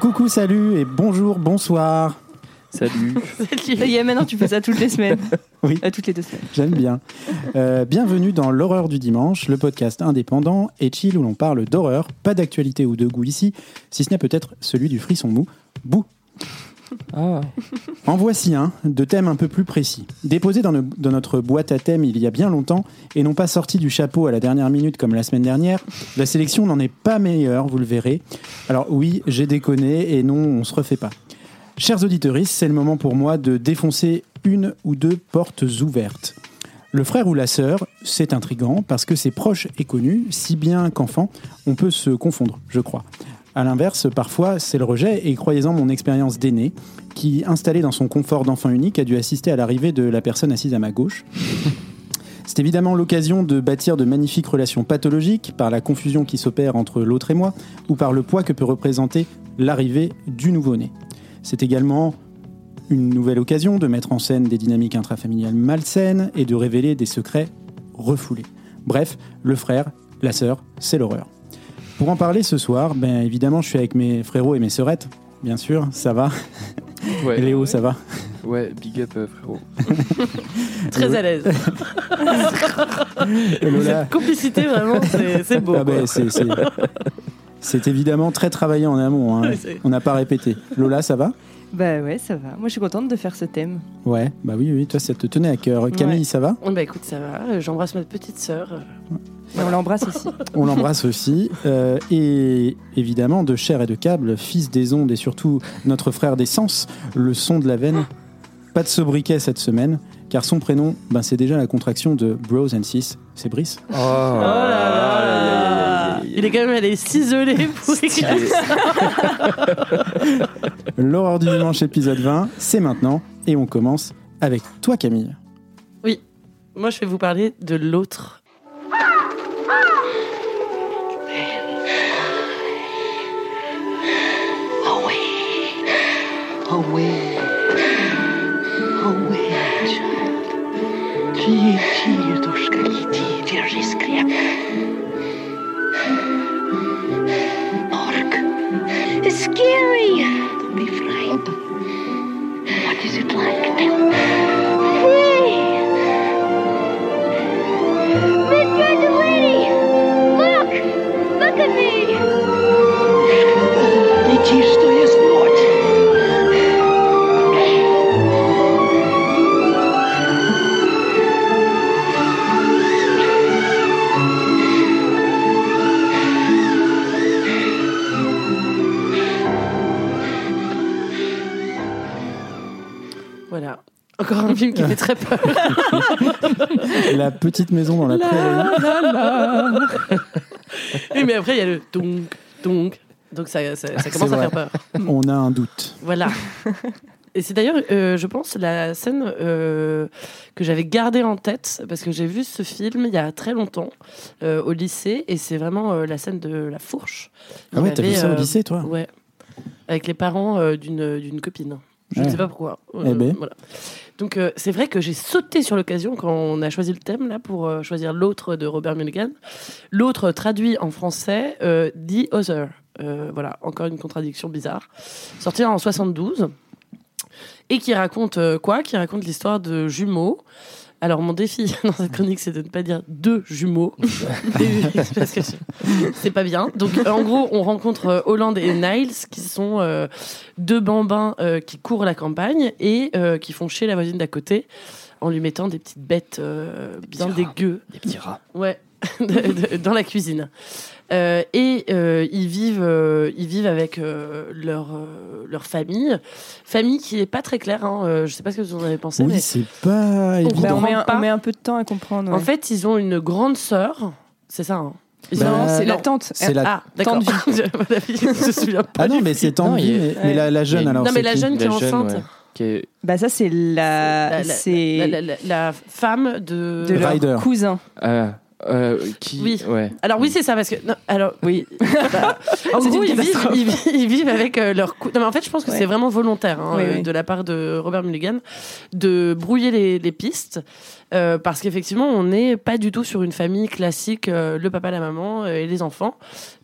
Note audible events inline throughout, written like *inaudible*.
Coucou, salut et bonjour, bonsoir. Salut. Ça y est, maintenant tu fais ça toutes les semaines. *laughs* Oui. Euh, toutes les deux semaines. J'aime bien. Euh, bienvenue dans L'horreur du dimanche, le podcast indépendant et chill où l'on parle d'horreur, pas d'actualité ou de goût ici, si ce n'est peut-être celui du frisson mou. Bouh Ah. *laughs* En voici un, de thème un peu plus précis. Déposé dans, no- dans notre boîte à thème il y a bien longtemps, et non pas sorti du chapeau à la dernière minute comme la semaine dernière, la sélection n'en est pas meilleure, vous le verrez. Alors oui, j'ai déconné, et non, on se refait pas. Chers auditeurs, c'est le moment pour moi de défoncer une ou deux portes ouvertes. Le frère ou la sœur, c'est intrigant parce que c'est proche et connu, si bien qu'enfant, on peut se confondre, je crois. À l'inverse, parfois, c'est le rejet, et croyez-en mon expérience d'aîné, qui, installé dans son confort d'enfant unique, a dû assister à l'arrivée de la personne assise à ma gauche. *laughs* C'est évidemment l'occasion de bâtir de magnifiques relations pathologiques par la confusion qui s'opère entre l'autre et moi, ou par le poids que peut représenter l'arrivée du nouveau-né. C'est également une nouvelle occasion de mettre en scène des dynamiques intrafamiliales malsaines et de révéler des secrets refoulés. Bref, le frère, la sœur, c'est l'horreur. Pour en parler ce soir, ben évidemment, je suis avec mes frérots et mes sœurettes. Bien sûr, ça va. Ouais. Léo, ça va. Ouais, big up euh, frérot. *laughs* Très à l'aise. *laughs* Cette complicité, vraiment, c'est beau. ah ben, c'est, c'est- c'est évidemment très travaillé en amont. hein. Ouais, On n'a pas répété. Lola, ça va? Bah ouais, ça va. Moi, je suis contente de faire ce thème. Ouais, bah oui, oui, toi, ça te tenait à cœur. Camille, Ouais. ça va? Bah écoute, ça va. J'embrasse ma petite sœur. Et on l'embrasse aussi. On l'embrasse aussi. Euh, et évidemment, de chair et de câble, fils des ondes et surtout notre frère des sens, le son de la veine. Pas de sobriquet cette semaine, car son prénom, ben, c'est déjà la contraction de Bros and Sis. C'est Brice. Oh, Oh là là Il est quand même allé s'isoler pour écrire. *laughs* L'horreur du dimanche, épisode 20, c'est maintenant. Et on commence avec toi, Camille. Moi, je vais vous parler de l'autre. child. Тихо, тихо, лети, держись крепко. Orc. It's scary. Don't be frightened. What is it like? Hey! Qui fait très peur. *laughs* La petite maison dans la prairie. Oui, mais après, il y a le donc, donc. Donc ça, ça, ça commence à faire peur. On a un doute. Voilà. Et c'est d'ailleurs, euh, je pense, la scène euh, que j'avais gardée en tête, parce que j'ai vu ce film il y a très longtemps, euh, au lycée, et c'est vraiment la scène de la fourche. Ah ouais, t'as vu ça au lycée, toi Ouais. Avec les parents d'une d'une copine. Je ne Ouais. sais pas pourquoi. Eh ben. voilà. Donc euh, c'est vrai que j'ai sauté sur l'occasion quand on a choisi le thème là pour euh, choisir l'autre de Robert Mulligan. L'autre traduit en français euh, The Other. Voilà, encore une contradiction bizarre. Sorti en 72 et qui raconte quoi? Qui raconte l'histoire de jumeaux. Alors mon défi *laughs* dans cette chronique, c'est de ne pas dire deux jumeaux, *laughs* parce que c'est pas bien. Donc en gros, on rencontre euh, Holland et Niles, qui sont euh, deux bambins euh, qui courent la campagne et euh, qui font chier la voisine d'à côté en lui mettant des petites bêtes bien petits rats. dégueu. Des petits rats. Ouais, *laughs* dans la cuisine. Euh, et euh, ils vivent, euh, ils vivent avec euh, leur euh, leur famille, famille qui est pas très claire. Hein, euh, je sais pas ce que vous en avez pensé, Oui, mais c'est pas évident. Bah, on, met un, pas. on met un peu de temps à comprendre. en fait, ils ont une grande sœur. C'est ça. Hein Bah, non, c'est la tante. c'est la- Ah, d'accord. Tante *laughs* je me souviens pas. Ah non, mais c'est tant Non, il y a- mais, mais la, la jeune alors. Non, mais la qui jeune qui est enceinte. ouais. Qui est- Bah ça c'est la, La, la- c'est la- la- la- la femme de. de leur cousin. Ah, Euh, qui Oui. Ouais. Alors oui, c'est ça parce que non, alors Oui. *laughs* bah, *laughs* en gros, ils vivent, ils, vivent, ils vivent avec euh, leur cou- Non mais en fait, je pense que Ouais. c'est vraiment volontaire hein, Oui, euh, oui. de la part de Robert Mulligan de brouiller les, les pistes euh, parce qu'effectivement, on n'est pas du tout sur une famille classique, euh, le papa, la maman euh, et les enfants.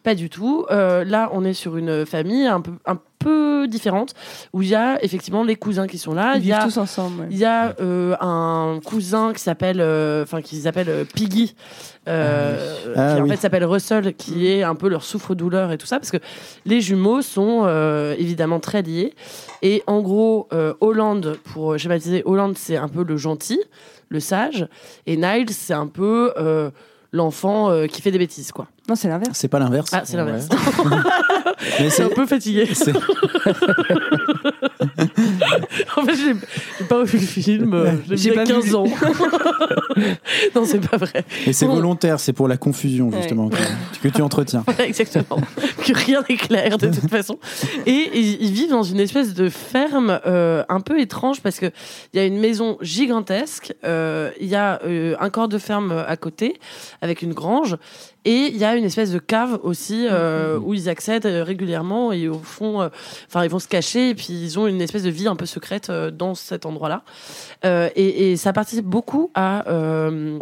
Pas du tout. Euh, là, on est sur une famille un peu, un peu différente où il y a effectivement les cousins qui sont là. Ils Il y vivent a tous ensemble. ouais. il y a euh, un cousin qui s'appelle, euh, enfin qui s'appelle euh, Piggy, euh, Ah qui en oui. fait s'appelle Russell, qui est un peu leur souffre-douleur et tout ça, parce que les jumeaux sont euh, évidemment très liés. Et en gros, euh, Hollande, pour schématiser, Hollande c'est un peu le gentil, le sage, et Niles c'est un peu euh, l'enfant euh, qui fait des bêtises, quoi. Non, c'est l'inverse. C'est pas l'inverse. Ah, c'est l'inverse. *laughs* Mais C'est un peu fatigué. *laughs* *laughs* En fait, j'ai j'ai pas revu le film. euh, J'ai J'ai vu il y a pas vu 15 ans. *laughs* *laughs* non, c'est pas vrai. Mais c'est Bon. volontaire, c'est pour la confusion justement que, que tu entretiens. Ouais, Exactement. que rien n'est clair de toute façon. Et ils, ils vivent dans une espèce de ferme euh, un peu étrange parce que il y a une maison gigantesque, euh, il y a euh, un corps de ferme à côté avec une grange. Et il y a une espèce de cave aussi euh, où ils accèdent euh, régulièrement et au fond, euh, enfin ils vont se cacher et puis ils ont une espèce de vie un peu secrète euh, dans cet endroit-là. Euh, et, et ça participe beaucoup à, euh,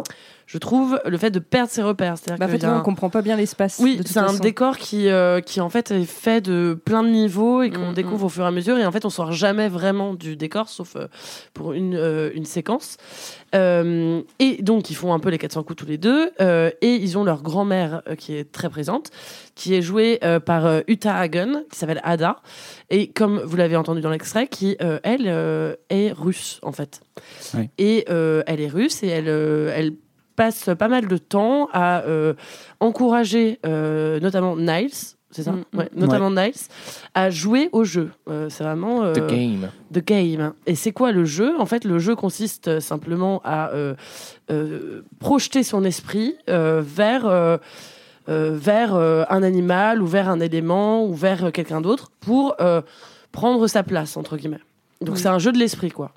je trouve, le fait de perdre ses repères. C'est-à-dire Bah, en fait, on un- comprend pas bien l'espace. oui, c'est un façon. décor qui, euh, qui en fait est fait de plein de niveaux et qu'on Mm, découvre au fur et à mesure. Et en fait, on sort jamais vraiment du décor, sauf euh, pour une, euh, une séquence. Euh, et donc, ils font un peu les 400 coups tous les deux. euh, et ils ont leur grand-mère euh, qui est très présente, qui est jouée euh, par euh, Uta Hagen, qui s'appelle Ada. Et comme vous l'avez entendu dans l'extrait, qui, euh, elle, euh, est russe, en fait. Et euh, elle est russe et elle, euh, elle passe pas mal de temps à euh, encourager euh, notamment Niles, c'est ça Mm, Ouais, Notamment Niles, à jouer au jeu. Euh, c'est vraiment... euh, The Game. The Game. Et c'est quoi le jeu? En fait, le jeu consiste simplement à euh, euh, projeter son esprit euh, vers, vers euh, un animal ou vers un élément ou vers euh, quelqu'un d'autre pour euh, prendre sa place, entre guillemets. Donc Oui. c'est un jeu de l'esprit, quoi.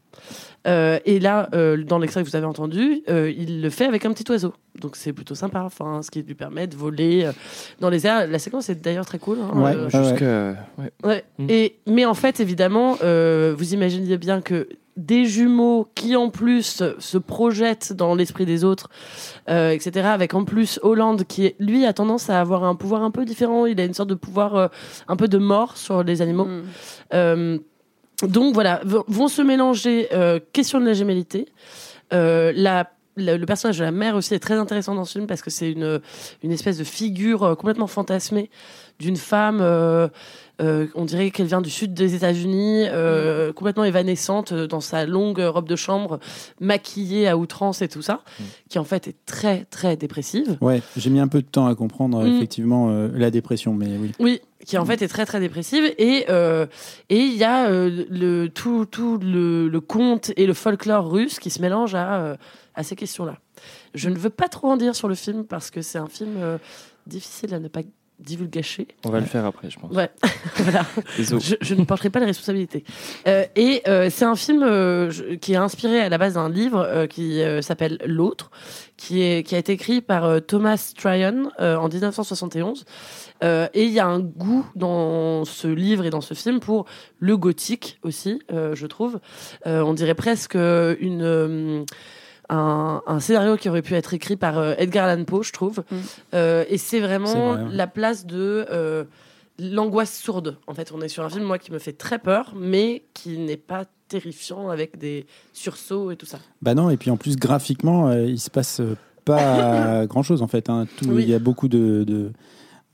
Euh, et là, euh, dans l'extrait que vous avez entendu, euh, il le fait avec un petit oiseau. Donc c'est plutôt sympa, enfin, ce qui lui permet de voler euh, dans les airs. La séquence est d'ailleurs très cool. hein, Ouais, euh, ouais. Jusque. ouais. Ouais. Mm. Et, mais en fait, évidemment, euh, vous imaginez bien que des jumeaux qui, en plus, se projettent dans l'esprit des autres, euh, etc., avec en plus Hollande qui, est- lui, a tendance à avoir un pouvoir un peu différent. Il a une sorte de pouvoir euh, un peu de mort sur les animaux. Mm. Euh, donc voilà, vont se mélanger euh, question de la gémellité. Euh, la, le personnage de la mère aussi est très intéressant dans ce film parce que c'est une, une espèce de figure euh, complètement fantasmée d'une femme. Euh, on dirait qu'elle vient du sud des États-Unis, euh, complètement évanescente euh, dans sa longue robe de chambre, maquillée à outrance et tout ça, qui en fait est très très dépressive. Ouais, j'ai mis un peu de temps à comprendre Mm. effectivement euh, la dépression, mais oui. Oui, qui en fait est très très dépressive et euh, et il y a euh, le tout tout le, le conte et le folklore russe qui se mélangent à euh, à ces questions-là. Je ne veux pas trop en dire sur le film parce que c'est un film difficile à ne pas divulgacher. On va le faire après, je pense. Ouais, *laughs* voilà. Je, je ne porterai pas les responsabilités. Euh, et euh, c'est un film euh, qui est inspiré à la base d'un livre qui s'appelle L'autre, qui, est, qui a été écrit par Thomas Tryon en 1971. Euh, et il y a un goût dans ce livre et dans ce film pour le gothique aussi, je trouve. On dirait presque une. Un, un scénario qui aurait pu être écrit par euh, Edgar Allan Poe, je trouve. Mm. Euh, et c'est vraiment C'est vrai, ouais. la place de euh, l'angoisse sourde. En fait, on est sur un film, moi, qui me fait très peur, mais qui n'est pas terrifiant avec des sursauts et tout ça. Bah non, et puis en plus graphiquement, euh, il se passe pas *laughs* grand chose en fait. hein. Tout- Oui. Il y a beaucoup de, de,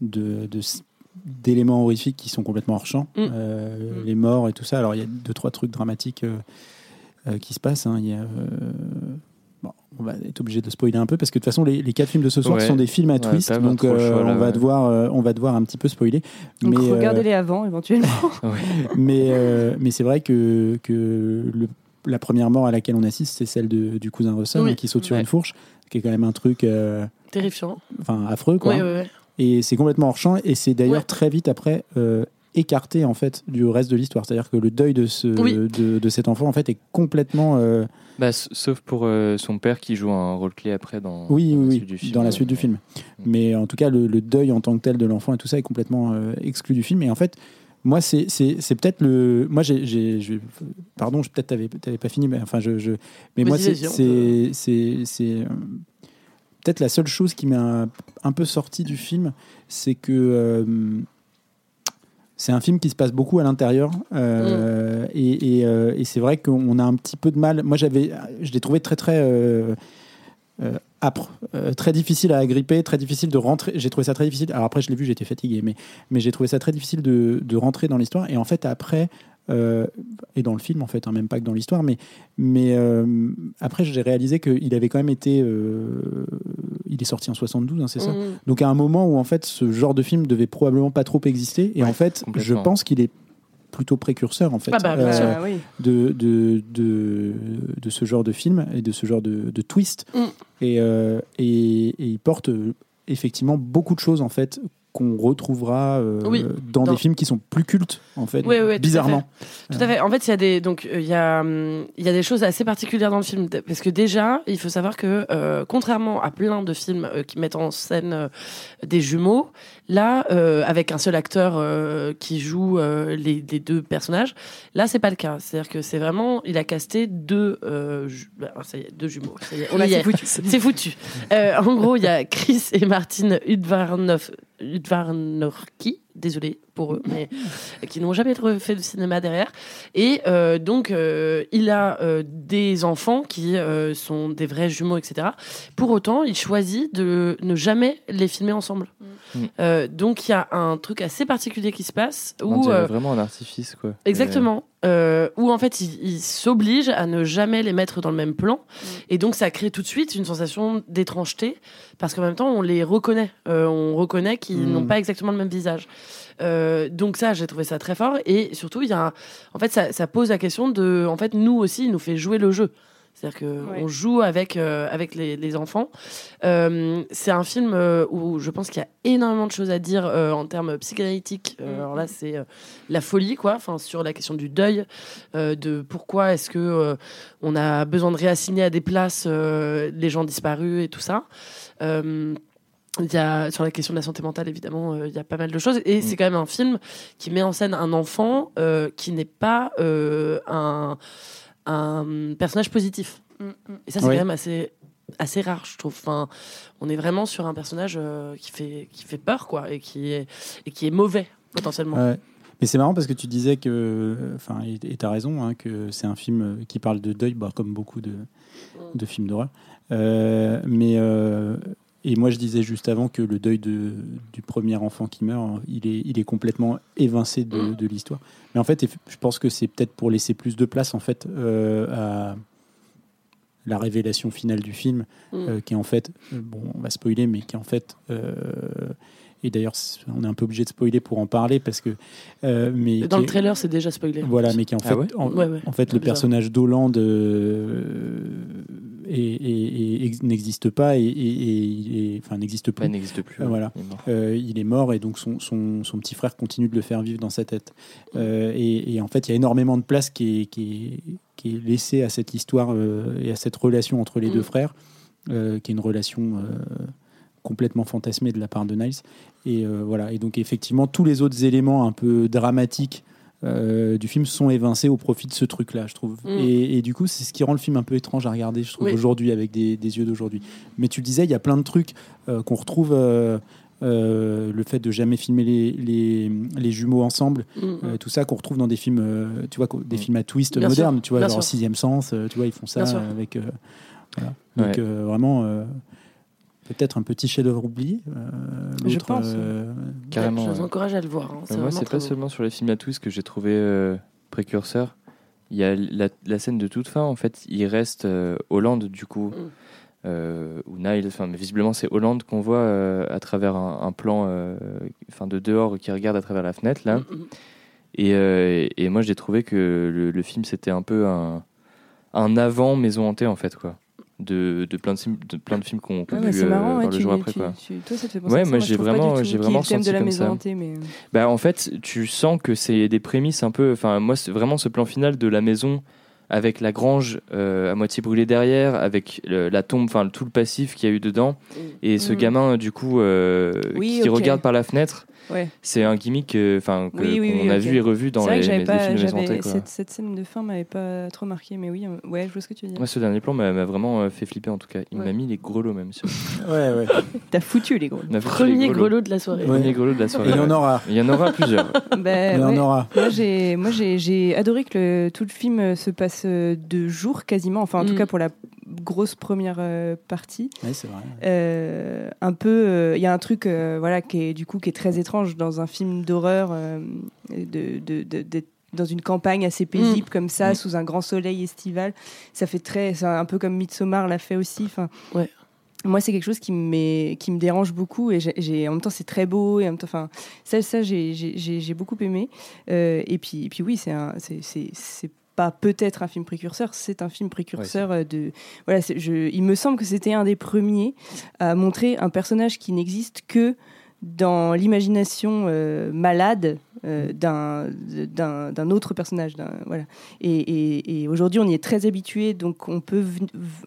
de- de s- d'éléments horrifiques qui sont complètement hors champ. Mm. Euh, Mm. Les morts et tout ça. Alors il y a deux, trois trucs dramatiques euh, euh, qui se passent. hein. Il y a, euh, bon, on va être obligé de spoiler un peu parce que de toute façon, les, les quatre films de ce soir Ouais. sont des films à Ouais, twist. donc euh, choix, là, on, va ouais. devoir, euh, on va devoir un petit peu spoiler. Donc mais, euh, regardez-les avant, éventuellement. *laughs* mais, euh, mais c'est vrai que, que le- la première mort à laquelle on assiste, c'est celle de- du cousin Russell Oui. hein, qui saute sur Ouais. une fourche, qui est quand même un truc euh, Terrifiant. enfin, affreux. Quoi. Oui. Et c'est complètement hors champ. Et c'est d'ailleurs Ouais. très vite après euh, écarté en fait du reste de l'histoire. C'est-à-dire que le deuil de, ce, Oui. de, de cet enfant en fait est complètement euh, Bah, sauf pour euh, son père qui joue un rôle clé après dans, oui, dans la oui, suite du oui, film. dans la suite du film. Mais en tout cas, le, le deuil en tant que tel de l'enfant et tout ça est complètement euh, exclu du film. Et en fait, moi, c'est c'est- c'est peut-être le. Moi, j'ai. Pardon, je- peut-être t'avais t'avais pas fini, mais enfin, je. je- mais moi, c'est. C'est. c'est- c'est, Peut-être la seule chose qui m'a un, un peu sorti du film, c'est que. C'est un film qui se passe beaucoup à l'intérieur euh, euh, et c'est vrai qu'on a un petit peu de mal. Moi, j'avais, je l'ai trouvé très très euh, âpre, très difficile à agripper, très difficile de rentrer. J'ai trouvé ça très difficile. Alors après, je l'ai vu, j'étais fatigué, mais, mais j'ai trouvé ça très difficile de, de rentrer dans l'histoire. Et en fait, après, euh, et dans le film, en fait, hein, même pas que dans l'histoire, mais, mais euh, après, j'ai réalisé qu'il avait quand même été. euh, il est sorti en 72, hein, c'est ça Mhm. donc à un moment où en fait ce genre de film devait probablement pas trop exister et Ouais, en fait je pense qu'il est plutôt précurseur en fait Ah bah, euh. Ah oui. de, de, de, de ce genre de film et de ce genre de, de twist Mm. et, euh, et, et il porte effectivement beaucoup de choses en fait qu'on retrouvera euh, Oui, dans, dans- des films qui sont plus cultes en fait Oui, oui, tout à bizarrement Tout à fait. En fait, il y a des donc euh, il y a hum, il y a des choses assez particulières dans le film parce que déjà, il faut savoir que euh, contrairement à plein de films euh, qui mettent en scène euh, des jumeaux, là euh, avec un seul acteur euh, qui joue euh, les, les deux personnages, là c'est pas le cas. C'est-à-dire que c'est vraiment il a casté deux euh, ju- bah, ça y est, deux jumeaux. Ça y est, on Là, y c'est est. foutu. C'est foutu. Euh, en gros, il y a Chris et Martin Udvarnov, Udvarnorki, désolé pour eux, mais *laughs* qui n'ont jamais fait de cinéma derrière. Et euh, donc, euh, il a euh, des enfants qui euh, sont des vrais jumeaux, etc. Pour autant, il choisit de ne jamais les filmer ensemble. Mm. Euh, donc, il y a un truc assez particulier qui se passe On où. euh, vraiment un artifice, quoi. Exactement. Euh, où en fait, il, il s'oblige à ne jamais les mettre dans le même plan. Et donc, ça crée tout de suite une sensation d'étrangeté. Parce qu'en même temps, on les reconnaît. Euh, on reconnaît qu'ils Mm. n'ont pas exactement le même visage. Euh, donc ça, j'ai trouvé ça très fort. Et surtout, il y a un- en fait, ça, ça pose la question de... En fait, nous aussi, il nous fait jouer le jeu. C'est-à-dire qu'on Ouais. joue avec, euh, avec les, les enfants. Euh, c'est un film euh, où je pense qu'il y a énormément de choses à dire en termes psychanalytiques. Mhm. Alors là, c'est la folie, quoi. Enfin, sur la question du deuil, de pourquoi est-ce que on a besoin de réassigner à des places les gens disparus et tout ça. Il y a, sur la question de la santé mentale, évidemment, euh, il y a pas mal de choses. Et c'est quand même un film qui met en scène un enfant euh, qui n'est pas euh, un, un personnage positif. Mm, mm. Et ça, c'est Oui. quand même assez, assez rare, je trouve. Enfin, on est vraiment sur un personnage euh, qui, fait, qui fait peur, quoi, et qui est, et qui est mauvais, potentiellement. Ouais. Mais c'est marrant parce que tu disais que, enfin, et tu as raison, hein, que c'est un film qui parle de deuil, bah, comme beaucoup de, de films d'horreur. Euh, mais euh, et moi, je disais juste avant que le deuil de, du premier enfant qui meurt, il est, il est complètement évincé de, Mm. de l'histoire. Mais en fait, je pense que c'est peut-être pour laisser plus de place en fait euh, à la révélation finale du film, Mm. euh, qui est en fait, euh, bon, on va spoiler, mais qui est en fait, et d'ailleurs, on est un peu obligé de spoiler pour en parler parce que, euh, mais Dans le trailer, c'est déjà spoilé. voilà, mais qui est en Ah fait, ouais en, Ouais, ouais. en fait, le bizarre. personnage d'Hollande euh, n'existe pas et, enfin n'existe Bah, plus. n'existe plus. Ah, voilà. il est mort. Euh, il est mort et donc son, son, son petit frère continue de le faire vivre dans sa tête. Euh, et, et en fait, il y a énormément de place qui est, qui est, qui est laissée à cette histoire euh, et à cette relation entre les Mm. deux frères, euh, qui est une relation euh, complètement fantasmée de la part de Niles. Et euh, voilà. Et donc effectivement, tous les autres éléments un peu dramatiques euh, du film sont évincés au profit de ce truc-là, je trouve. Mm. Et, et du coup, c'est ce qui rend le film un peu étrange à regarder, je trouve, Oui. aujourd'hui, avec des, des yeux d'aujourd'hui. Mais tu le disais, il y a plein de trucs euh, qu'on retrouve. euh, euh, le fait de jamais filmer les, les, les jumeaux ensemble, Mm. euh, tout ça qu'on retrouve dans des films, euh, tu vois, des Mm. films à twist Bien modernes, sûr, tu vois, bien genre sûr. Sixième Sens, euh, tu vois, ils font ça avec. euh, voilà. Donc Ouais. euh, vraiment, euh, peut-être un petit chef-d'œuvre oublié. euh, Je pense, euh, Carrément. Je vous encourage à le voir. hein. C'est moi, c'est pas beau. seulement sur les films à twist que j'ai trouvé euh, précurseur. Il y a la, la scène de toute fin, en fait, il reste euh, Hollande, du coup, Mm. euh, ou Nile, enfin, mais visiblement, c'est Hollande qu'on voit euh, à travers un, un plan euh, enfin, de dehors qui regarde à travers la fenêtre, là. Mm, mm. Et, euh, et moi, j'ai trouvé que le, le film, c'était un peu un, un avant Maison Hantée, en fait, quoi. De, de plein de films, de plein de films qu'on qu'on Ouais, a mais pu c'est marrant, voir ouais, le tu, jour après quoi. tu- toi, ça te fait penser Ouais, à ça. moi, j'ai vraiment- j'ai vraiment thème de senti la comme ça. hantée, mais Bah en fait, tu sens que c'est des prémices un peu. Enfin, moi, vraiment ce plan final de la maison avec la grange euh, à moitié brûlée derrière, avec le- la tombe, enfin tout le passif qu'il y a eu dedans, et ce Mm. gamin du coup euh, Oui, qui regarde par la fenêtre. Ouais. C'est un gimmick, euh, enfin que- Oui, oui, qu'on oui, a vu et revu dans les, les films de maison hantée, cette, cette scène de fin m'avait pas trop marqué, mais oui, euh, ouais, je vois ce que tu veux dire. Moi, ce dernier plan m'a vraiment euh, fait flipper en tout cas. Il Ouais. m'a mis les grelots même. Sur... *laughs* Ouais, ouais. *laughs* T'as foutu les les Premier grelots. grelot de la soirée. Ouais. Premier grelot de la soirée. il y en aura. Il y en aura plusieurs. Bah, *laughs* Il y en ouais. aura. Moi, j'ai, moi, j'ai, j'ai adoré que le- tout le film se passe de jour quasiment. Enfin, en tout Mm. cas pour la grosse première euh, partie. Ouais, c'est vrai. Euh, un peu, euh, il y a un truc, euh, voilà, qui est du coup qui est très étrange dans un film d'horreur, euh, de, de- dans une campagne assez paisible comme ça, Mm. sous un grand soleil estival. Ça fait très, c'est un peu comme Midsommar l'a fait aussi. Enfin, Ouais. Moi, c'est quelque chose qui me, qui me dérange beaucoup et j'ai, en même temps, c'est très beau et en même temps, enfin, ça, ça j'ai, j'ai, j'ai- j'ai beaucoup aimé. Euh, et puis, et puis oui, c'est un, c'est, c'est, c'est pas peut-être un film précurseur, c'est un film précurseur euh, de. Voilà, je, il me semble que c'était un des premiers à montrer un personnage qui n'existe que dans l'imagination euh, malade euh, d'un, autre personnage. voilà. Et, et- et aujourd'hui, on y est très habitué, donc on peut,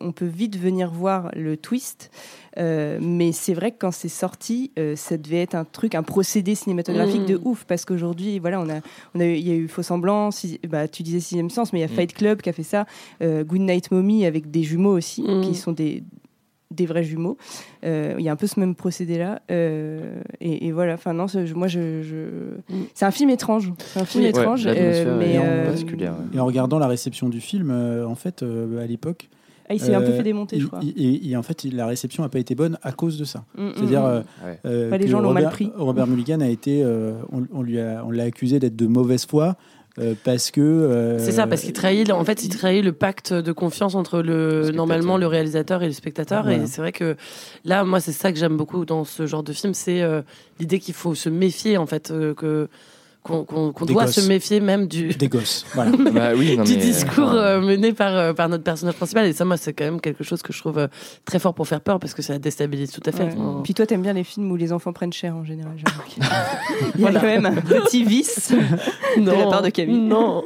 on peut vite venir voir le twist. Euh, mais c'est vrai que quand c'est sorti, euh, ça devait être un truc, un procédé cinématographique Mmh. de ouf, parce qu'aujourd'hui, voilà, on a, on a, eu- il y a eu Faux Semblant, si- bah, tu disais Sixième Sens, mais il y a Mm. Fight Club qui a fait ça, Good Night Mommy avec des jumeaux aussi, Mm. qui sont des, des vrais jumeaux. Euh, Il y a un peu ce même procédé-là. euh, et, et voilà, enfin non, moi, je, je- c'est un film étrange. C'est un film Oui. étrange, Ouais, euh, mais euh. Et en regardant la réception du film, euh, en fait, euh, à l'époque, ah, il s'est un peu fait démonter, je crois. il- en fait, la réception n'a pas été bonne à cause de ça. Mm, mm, C'est-à-dire, mm. euh, Ouais. euh, Bah, les gens l'ont mal Robert, pris. Robert Mulligan a été, euh, on, on lui a, on l'a accusé d'être de mauvaise foi euh, parce que. euh, C'est ça, parce qu'il trahit, en fait, il trahit le pacte de confiance entre le, normalement le réalisateur et le spectateur. Voilà. Et c'est vrai que là, moi, c'est ça que j'aime beaucoup dans ce genre de film, c'est euh, l'idée qu'il faut se méfier, en fait, que qu'on doit gosses. se méfier même du, des gosses. *laughs* Voilà. Bah oui, non, du mais, discours euh, mené par, euh, par notre personnage principal. Et ça, moi, c'est quand même quelque chose que je trouve euh, très fort pour faire peur parce que ça déstabilise tout à fait. Ouais. Puis toi, t'aimes bien les films où les enfants prennent cher en général. *laughs* Il y a Voilà. quand même un *laughs* petit vice. non, la part de Camille. Non.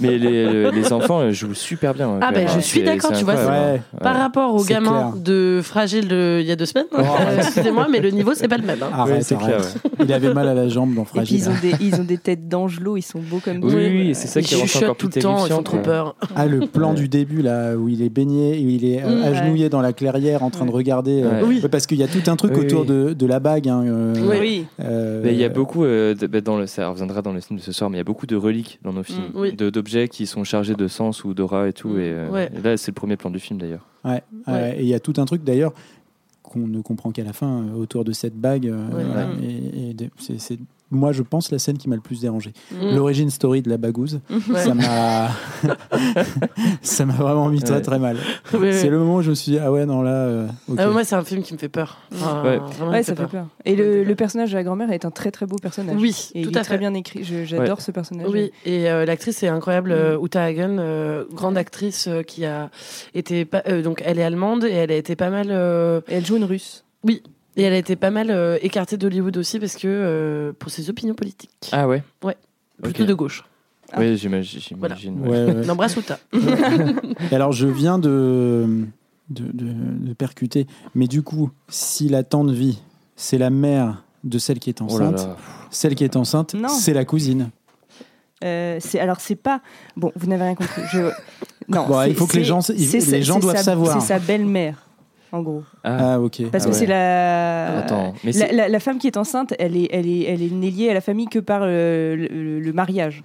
Mais les, le- les enfants jouent super bien. Ah, quand ben, je suis d'accord, tu vois. Ouais. Par rapport au C'est gamin clair. de fragile de, il y a deux semaines, Oh, excusez-moi, mais le niveau, c'est pas le même. hein. Arrête, arrête. clair, Il avait mal à la jambe dans Et puis Fragile. ils ont des, ils ont des têtes d'angelots, ils sont beaux comme Oui, tout. oui, oui, c'est ça qui rend ça encore tout plus le temps, ils font trop peur. Ah, le plan Ouais. du début, là, où il est baigné, où il est euh, agenouillé dans la clairière en train de regarder. euh. Oui. ouais, Parce qu'il y a tout un truc Oui, autour oui. De, de la bague. hein, euh, Oui. Oui. euh, Mais il y a beaucoup, euh, de- bah, dans le, ça reviendra dans le film de ce soir, mais il y a beaucoup de reliques dans nos films, Mm, oui. de- d'objets qui sont chargés de sens ou d'aura et tout. Mm, Et, euh, ouais. et là, c'est le premier plan du film d'ailleurs. Ouais, Ouais. ouais, et il y a tout un truc d'ailleurs qu'on ne comprend qu'à la fin euh, autour de cette bague. euh, Ouais. voilà, et, et de- c'est, c'est, moi, je pense la scène qui m'a le plus dérangé. Mm. L'origine story de la bagouze, *laughs* Ouais. ça m'a, *laughs* ça m'a vraiment mis très Ouais. très mal. Oui, oui. C'est le moment où je me suis dit ah ouais non là. euh, ok. Ah, moi, c'est un film qui me fait peur. Enfin, Ouais. ça fait peur. Et le, le personnage de la grand-mère est un très très beau personnage. Oui, Et tout il est à très fait. bien écrit. J'adore ce personnage. Oui, et euh, l'actrice est incroyable, euh, Uta Hagen, euh, grande actrice euh, qui a été pas- euh, donc elle est allemande et elle a été pas mal euh, Et elle joue une russe. Et elle a été pas mal euh, écartée d'Hollywood aussi parce que euh, pour ses opinions politiques, Ah ouais Ouais. Ok. plutôt de gauche. Ah. Oui, j'imagine. j'imagine, ouais. Ouais, ouais. *laughs* On embrasse Uta. *laughs* Et alors je viens de, de, de- de percuter, mais du coup, si la tante vie, c'est la mère de celle qui est Oh là enceinte, là. celle qui est enceinte, Non. c'est la cousine. Euh, c'est alors c'est pas bon. Vous n'avez rien compris. Je... Non. Bon, c'est- il faut que les c'est- gens- il- c'est les gens doivent sa- savoir. C'est sa belle-mère, en gros. Ah, Ah ok. Parce Ah que ouais. c'est la... Attends, mais la, c'est- la- la femme qui est enceinte, elle est, elle est, elle est née liée à la famille que par euh, le, le- le mariage.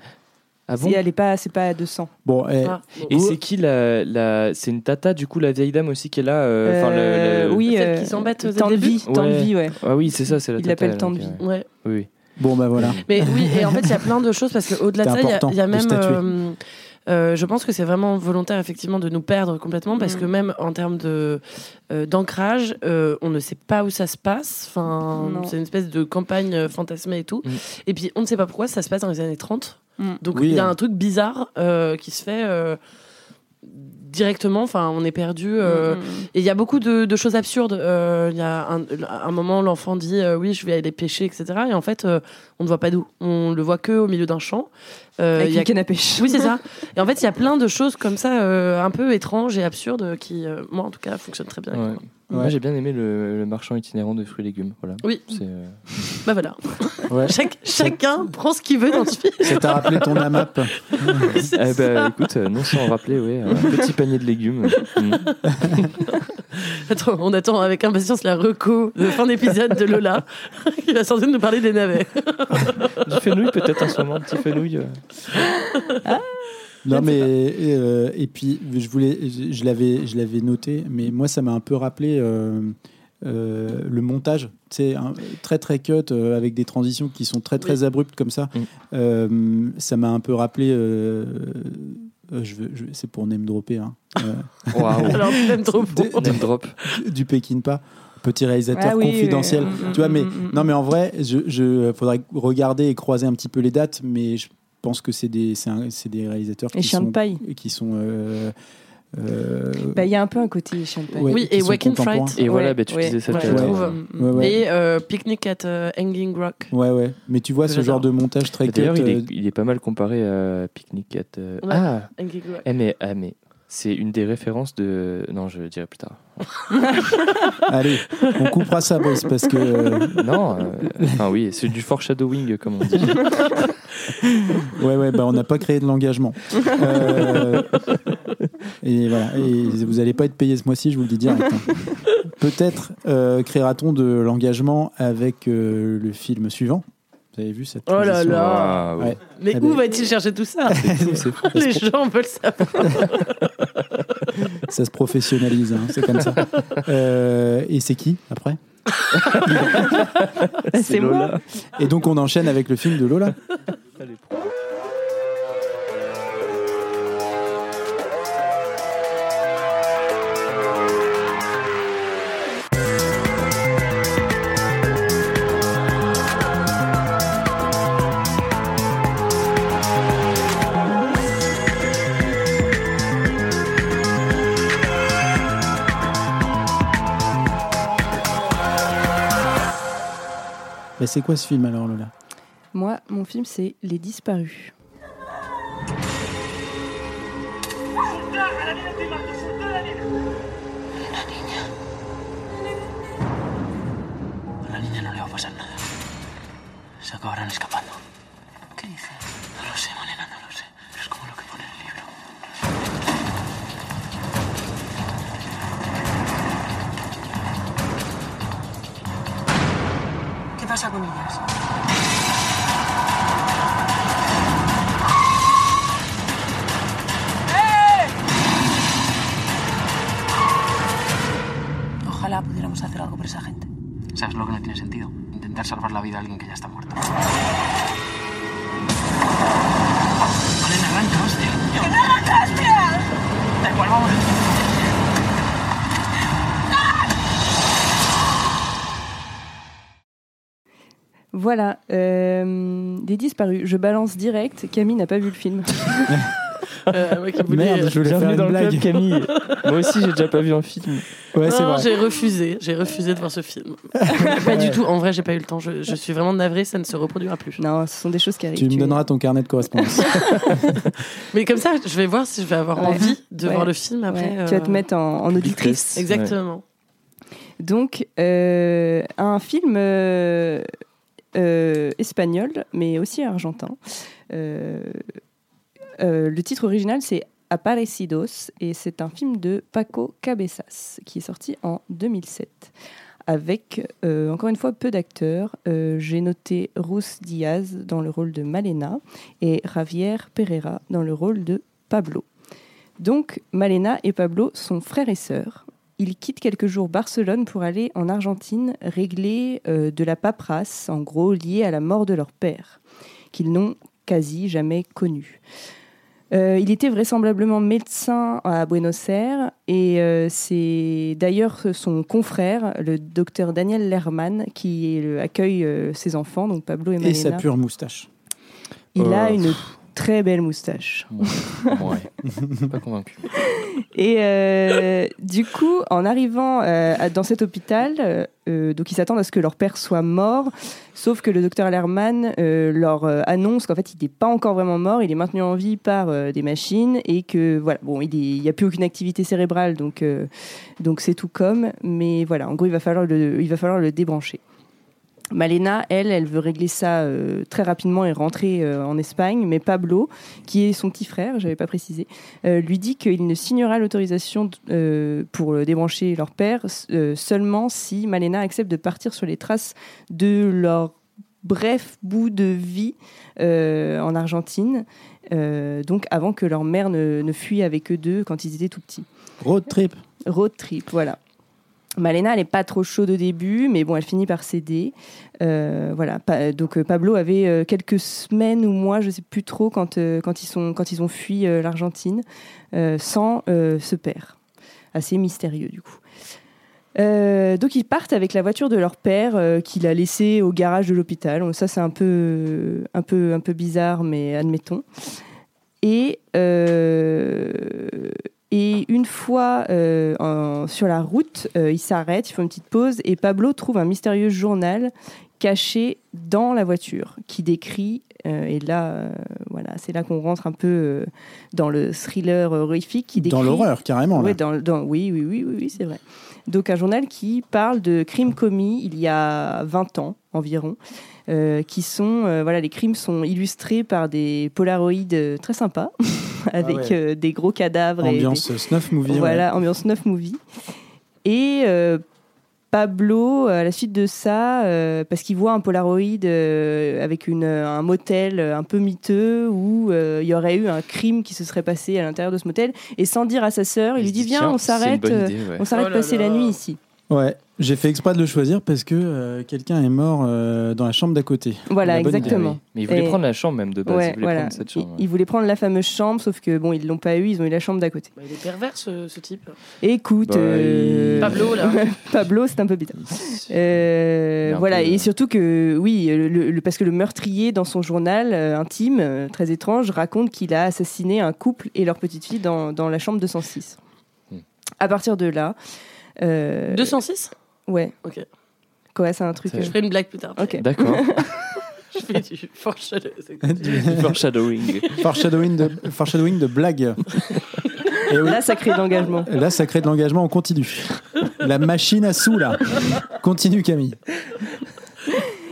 ah bon C'est- elle est pas, c'est pas de sang. Bon, eh, Ah, bon. Et c'est qui la, la... C'est une tata, du coup, la vieille dame aussi qui est là euh, enfin, le- Euh, le- oui, Celle qui s'embête début vie, Ouais. vie, ouais. Ah oui, c'est ça, c'est la Il l'appelle Tante ok, Vie. ouais. Ouais. Oui, bon bah voilà. Mais oui, et en fait, il y a plein de choses parce qu'au-delà de ça, il y a- important il y, a de même. Euh, je pense que c'est vraiment volontaire effectivement de nous perdre complètement parce Mm. que même en termes de euh, d'ancrage, euh, on ne sait pas où ça se passe. Enfin, c'est une espèce de campagne euh, fantasmée et tout. Mm. Et puis on ne sait pas pourquoi ça se passe dans les années 30. Mm. Donc Oui, il y a euh. un truc bizarre euh, qui se fait euh, directement. Enfin, on est perdu. euh, Mm, mm. Et il y a beaucoup de, de choses absurdes. Euh, Il y a un, un moment, l'enfant dit euh, oui, je vais aller pêcher, etc. Et en fait, euh, on ne voit pas d'où. On le voit que au milieu d'un champ. Euh, Avec il y a une canne à pêche. oui, c'est ça. *laughs* Et en fait, il y a plein de choses comme ça, euh, un peu étranges et absurdes, qui, euh, moi, en tout cas, fonctionnent très bien. Ouais. Moi. Moi, j'ai bien aimé le, le marchand itinérant de fruits et légumes. Voilà. Oui. C'est, euh, Bah voilà. Ouais. *laughs* Chaque- chacun prend ce qu'il veut dans ce film. Ça t'a rappelé ton AMAP. *laughs* Eh ben, écoute, euh, non sans rappeler, ouais, un petit panier de légumes. Mm. *laughs* Attends, on attend avec impatience la reco de fin d'épisode de Lola, qui va sans doute nous parler des navets. Du fenouil, peut-être en ce moment, un petit fenouil. euh. Non mais euh, et puis je voulais je, je l'avais je l'avais noté mais moi ça m'a un peu rappelé euh, euh, le montage c'est très très cut euh, avec des transitions qui sont très très abruptes comme ça Mm. Euh, ça m'a un peu rappelé euh, euh, je veux, je- c'est pour name dropper hein, euh. *laughs* *laughs* Alors. Name drop. du Pekinpa petit réalisateur Ah oui, confidentiel oui. Mm, tu vois mm, mais mm, mm. non mais en vrai je, je faudrait regarder et croiser un petit peu les dates mais je pense que c'est des c'est un- c'est des réalisateurs Et qui de sont paille. qui sont euh, euh, Bah, Il y a un peu un côté de paille. ouais, Oui, et contemporains. Fright. Et voilà, Ouais, bah, tu ouais, disais ça ouais, tout à je. Mm, Ouais, ouais. Et euh, Picnic at euh, Hanging Rock. Ouais, ouais. Mais tu vois, ce genre de montage très. D'ailleurs, il, euh, est, il est pas mal comparé à Picnic at. euh, Ouais. Ah, Hanging Rock. eh, mais, ah, mais c'est une des références de. Non, je le dirai plus tard. *laughs* Allez, on coupera ça, boys, parce que. euh, Non, euh, enfin oui, c'est du foreshadowing, comme on dit. *laughs* Ouais, ouais, bah, on n'a pas créé de l'engagement. Euh, et voilà. Et vous n'allez pas être payé ce mois-ci, je vous le dis direct. hein. Peut-être euh, créera-t-on de l'engagement avec euh, le film suivant? Vous avez vu cette Oh là transition là. Ouais. Mais Ah où ben- va-t-il chercher tout ça *laughs* C'est. Les gens veulent savoir. *laughs* Ça se professionnalise, hein, c'est comme ça. Euh, et c'est qui après *laughs* C'est moi. Lola. Et donc on enchaîne avec le film de Lola. Mais c'est quoi ce film alors, Lola Moi, mon film, c'est Les Disparus. A la niña no le va a pasar nada. Se acabarán escapando. Pasa con ellas? Ojalá pudiéramos hacer algo por esa gente. ¿Sabes lo que no tiene sentido? Intentar salvar la vida a alguien que ya está muerto. Voilà, euh, Les Disparus. Je balance direct. Camille n'a pas vu le film. *laughs* Euh, moi qui voulais- Merde, je voulais faire Bienvenue une dans le blague. club, Camille. *laughs* Moi aussi, j'ai déjà pas vu un film. Ouais, c'est Non, vrai. j'ai refusé. J'ai refusé de voir ce film. *laughs* pas du tout. En vrai, j'ai pas eu le temps. Je, je suis vraiment navrée. Ça ne se reproduira plus. Non, ce sont des choses qui arrivent. Tu me donneras ton carnet de correspondance. Mais comme ça, je vais voir si je vais avoir Ouais. envie de Ouais. voir le film après. Ouais, Tu vas te euh, mettre en, en auditrice. Exactement. Donc, euh, un film euh, espagnol, mais aussi argentin. Euh, euh, le titre original, c'est Aparecidos, et c'est un film de Paco Cabezas, qui est sorti en 2007. Avec, euh, encore une fois, peu d'acteurs. Euh, J'ai noté Rus Diaz dans le rôle de Malena et Javier Pereira dans le rôle de Pablo. Donc, Malena et Pablo sont frères et sœurs. Ils quittent quelques jours Barcelone pour aller en Argentine régler euh, de la paperasse, en gros liée à la mort de leur père, qu'ils n'ont quasi jamais connu. Euh, il était vraisemblablement médecin à Buenos Aires et euh, c'est d'ailleurs son confrère, le docteur Daniel Lerman, qui accueille ses enfants, donc Pablo et Et sa pure moustache. Il a une très belle moustache. Ouais. *laughs* Pas convaincu. Et euh, du coup, en arrivant euh, dans cet hôpital, euh, donc ils s'attendent à ce que leur père soit mort, sauf que le docteur Lerman leur annonce qu'en fait il n'est pas encore vraiment mort, il est maintenu en vie par des machines et que voilà, bon, il n'y a plus aucune activité cérébrale, donc donc c'est tout comme, mais voilà, en gros il va falloir le, il va falloir le débrancher. Malena, elle, elle veut régler ça euh, très rapidement et rentrer euh, en Espagne, mais Pablo, qui est son petit frère, j'avais pas précisé, euh, lui dit qu'il ne signera l'autorisation pour débrancher leur père seulement si Malena accepte de partir sur les traces de leur bref bout de vie en Argentine, donc avant que leur mère ne, ne fuit avec eux deux quand ils étaient tout petits. Road trip. Road trip, voilà. Malena, elle n'est pas trop chaude au début, mais bon, elle finit par céder. Euh, voilà. Donc euh, Pablo avait euh, quelques semaines ou mois, je sais plus trop, quand, ils, ont fui l'Argentine, sans ce père. Assez mystérieux, du coup. Donc ils partent avec la voiture de leur père qu'il a laissée au garage de l'hôpital. Ça c'est un peu, un, peu, un peu bizarre, mais admettons. Et, et une fois euh, en- sur la route, euh, ils s'arrêtent, ils font une petite pause et Pablo trouve un mystérieux journal caché dans la voiture qui décrit, euh, et là, euh, voilà, c'est là qu'on rentre un peu dans le thriller horrifique qui décrit. Dans l'horreur, carrément. là. Ouais, dans, dans- oui, oui, oui, oui, oui, c'est vrai. Donc un journal qui parle de crimes commis il y a 20 ans environ, euh, qui sont, euh, voilà, les crimes sont illustrés par des polaroïdes euh, très sympas, *laughs* avec Ah ouais. euh, des gros cadavres et Ambiance snuff movie. ouais. voilà, ambiance 9 movie. Et euh, Pablo, à la suite de ça, euh, parce qu'il voit un Polaroid euh, avec une, un motel un peu miteux où euh, il y aurait eu un crime qui se serait passé à l'intérieur de ce motel, et sans dire à sa sœur, il lui dit Viens, on s'arrête, ouais. on s'arrête Oh là passer la nuit ici. Ouais, j'ai fait exprès de le choisir parce que euh, quelqu'un est mort euh, dans la chambre d'à côté. Voilà, exactement. Ah oui. Mais il voulait Et- prendre la chambre même de base. Ouais, il voulait voilà. prendre cette Il, chambre. il voulait prendre la fameuse chambre, sauf que bon, ils l'ont pas eu, ils ont eu la chambre d'à côté. Bah, il est pervers ce, ce type. Écoute, Bah, euh, il- Pablo, là. *laughs* Pablo, c'est un peu bizarre. Euh, voilà, peu, et surtout que, oui, le, le- parce que le meurtrier, dans son journal euh, intime, très étrange, raconte qu'il a assassiné un couple et leur petite fille dans, dans la chambre 206. Hmm. À partir de là. Euh, 206 Ouais. Ok. Quoi, c'est un truc. Euh, Je ferai une blague plus tard. Ok. D'accord. *laughs* Je fais du foreshadow- *laughs* Foreshadowing. Foreshadowing de, foreshadowing de blague. Et oui, Là, ça crée de l'engagement. là, ça crée de l'engagement, on continue. La machine à sous, là. Continue, Camille.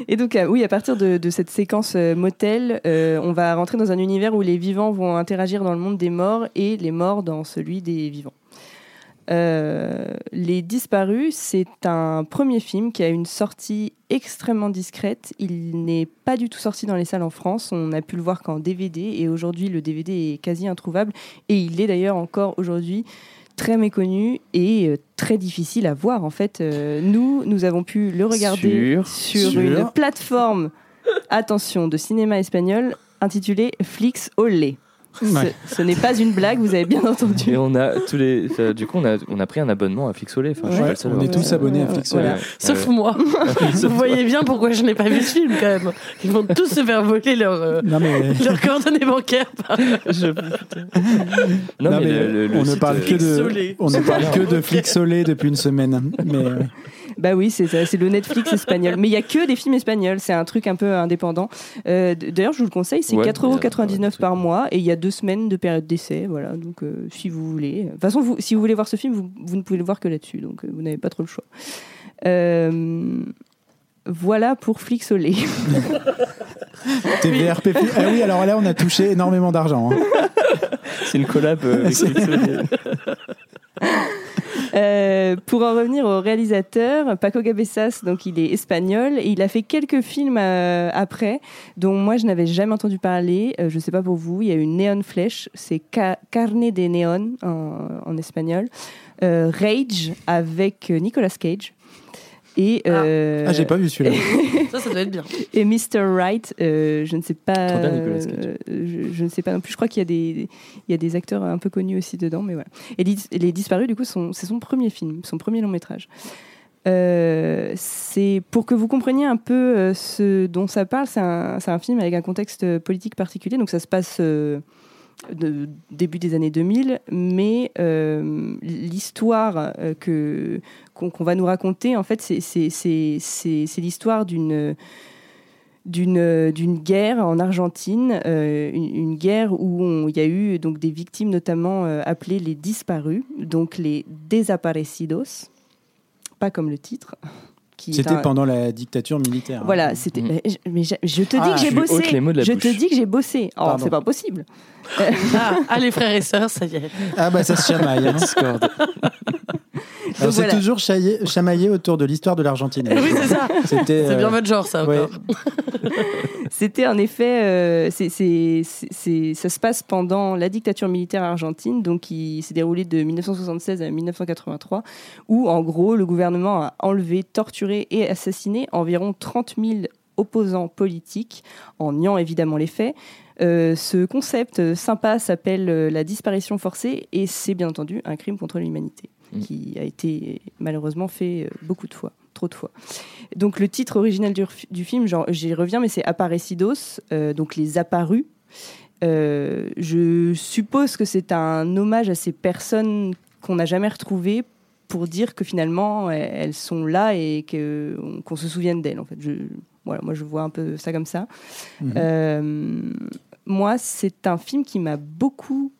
Et donc, euh, oui, à partir de, de cette séquence euh, motel, euh, on va rentrer dans un univers où les vivants vont interagir dans le monde des morts et les morts dans celui des vivants. Euh, les Disparus, c'est un premier film qui a une sortie extrêmement discrète. Il n'est pas du tout sorti dans les salles en France. On a pu le voir qu'en DVD et aujourd'hui, le DVD est quasi introuvable et il est d'ailleurs encore aujourd'hui très méconnu et euh, très difficile à voir en fait. Euh, nous, nous avons pu le regarder Sur- sur, sur- une plateforme, attention, de cinéma espagnol intitulée Flix Olé. Ouais. Ce, ce n'est pas une blague, vous avez bien entendu. Et on a tous les. enfin, du coup, on a, on a pris un abonnement à Fixolé. Enfin, je suis Ouais. pas le seul à On est avoir tous abonnés à ouais, Flixolé. voilà. Sauf moi. *laughs* Vous voyez bien pourquoi je n'ai pas vu ce film quand même. Ils vont tous se faire voler leur, euh, Non, mais. leurs coordonnées bancaires. par- *laughs* Non, Non, mais, mais le- le- le on ne parle euh, que de, Flixolé. on ne parle que de *laughs* Flixolé depuis une semaine. Mais euh, Bah oui, c'est ça, c'est le Netflix *laughs* espagnol. Mais il y a que des films espagnols, c'est un truc un peu indépendant. Euh, D'ailleurs, je vous le conseille, c'est Ouais, 4,99€ il y a- par mois et il y a deux semaines de période d'essai. Voilà, donc euh, si vous voulez. De toute façon, vous, si vous voulez voir ce film, vous, vous ne pouvez le voir que là-dessus, donc euh, vous n'avez pas trop le choix. Euh, voilà pour Flixolé. TVRP. Ah oui, alors là, on a touché énormément d'argent. hein. C'est une collab euh, avec Flixolé. *laughs* Euh, pour en revenir au réalisateur, Paco Gabessas, donc il est espagnol et il a fait quelques films euh, après, dont moi je n'avais jamais entendu parler. Euh, je ne sais pas pour vous. Il y a eu Neon Flesh, c'est Ca- Carne de Neon en, espagnol. Rage avec Nicolas Cage. Et, euh, Ah, j'ai pas vu celui-là. Ça, ça doit être bien. *laughs* et Mr. Wright, euh, je ne sais pas. Trop bien, Nicolas Cage. euh, je, je ne sais pas non plus. Je crois qu'il y a des, il y a des acteurs un peu connus aussi dedans, mais voilà. Et les, les disparus, du coup, sont- c'est son premier film, son premier long métrage. Euh, c'est pour que vous compreniez un peu euh, ce dont ça parle. C'est un, c'est un film avec un contexte politique particulier. Donc ça se passe euh, début des années 2000, mais euh, l'histoire euh, que qu'on va nous raconter, en fait, c'est l'histoire d'une d'une d'une guerre en Argentine, euh, une, guerre où il y a eu donc des victimes notamment appelées les disparus, donc les desaparecidos, pas comme le titre. C'était un- pendant la dictature militaire. hein. Voilà, c'était. Mhm. mais je- te dis Ah, que j'ai bossé. les mots de la je bouche. te dis que j'ai bossé. Oh, c'est pas possible. Ah, ah, les frères et sœurs, ça y est. Ah bah ça se chamaille. hein. Alors, c'est voilà. toujours chaillé- chamaillé autour de l'histoire de l'Argentine. oui, c'est ça. C'était. C'est bien euh, votre genre, ça, ouais. encore. *laughs* C'était en effet, euh, c'est- c'est- c'est- c'est- ça se passe pendant la dictature militaire argentine, donc qui s'est déroulée de 1976 à 1983, où en gros le gouvernement a enlevé, torturé et assassiné environ 30 000 opposants politiques, en niant évidemment les faits. Euh, ce concept euh, sympa s'appelle euh, la disparition forcée et c'est bien entendu un crime contre l'humanité Mm. qui a été malheureusement fait euh, beaucoup de fois, trop de fois. Donc le titre original du, du film, j'y reviens, mais c'est Aparecidos, euh, donc les apparus. Euh, je suppose que c'est un hommage à ces personnes qu'on n'a jamais retrouvées pour dire que finalement elles sont là et qu'on se souvienne d'elles. En fait, je, voilà, moi je vois un peu ça comme ça. Mhm. Euh, moi, c'est un film qui m'a beaucoup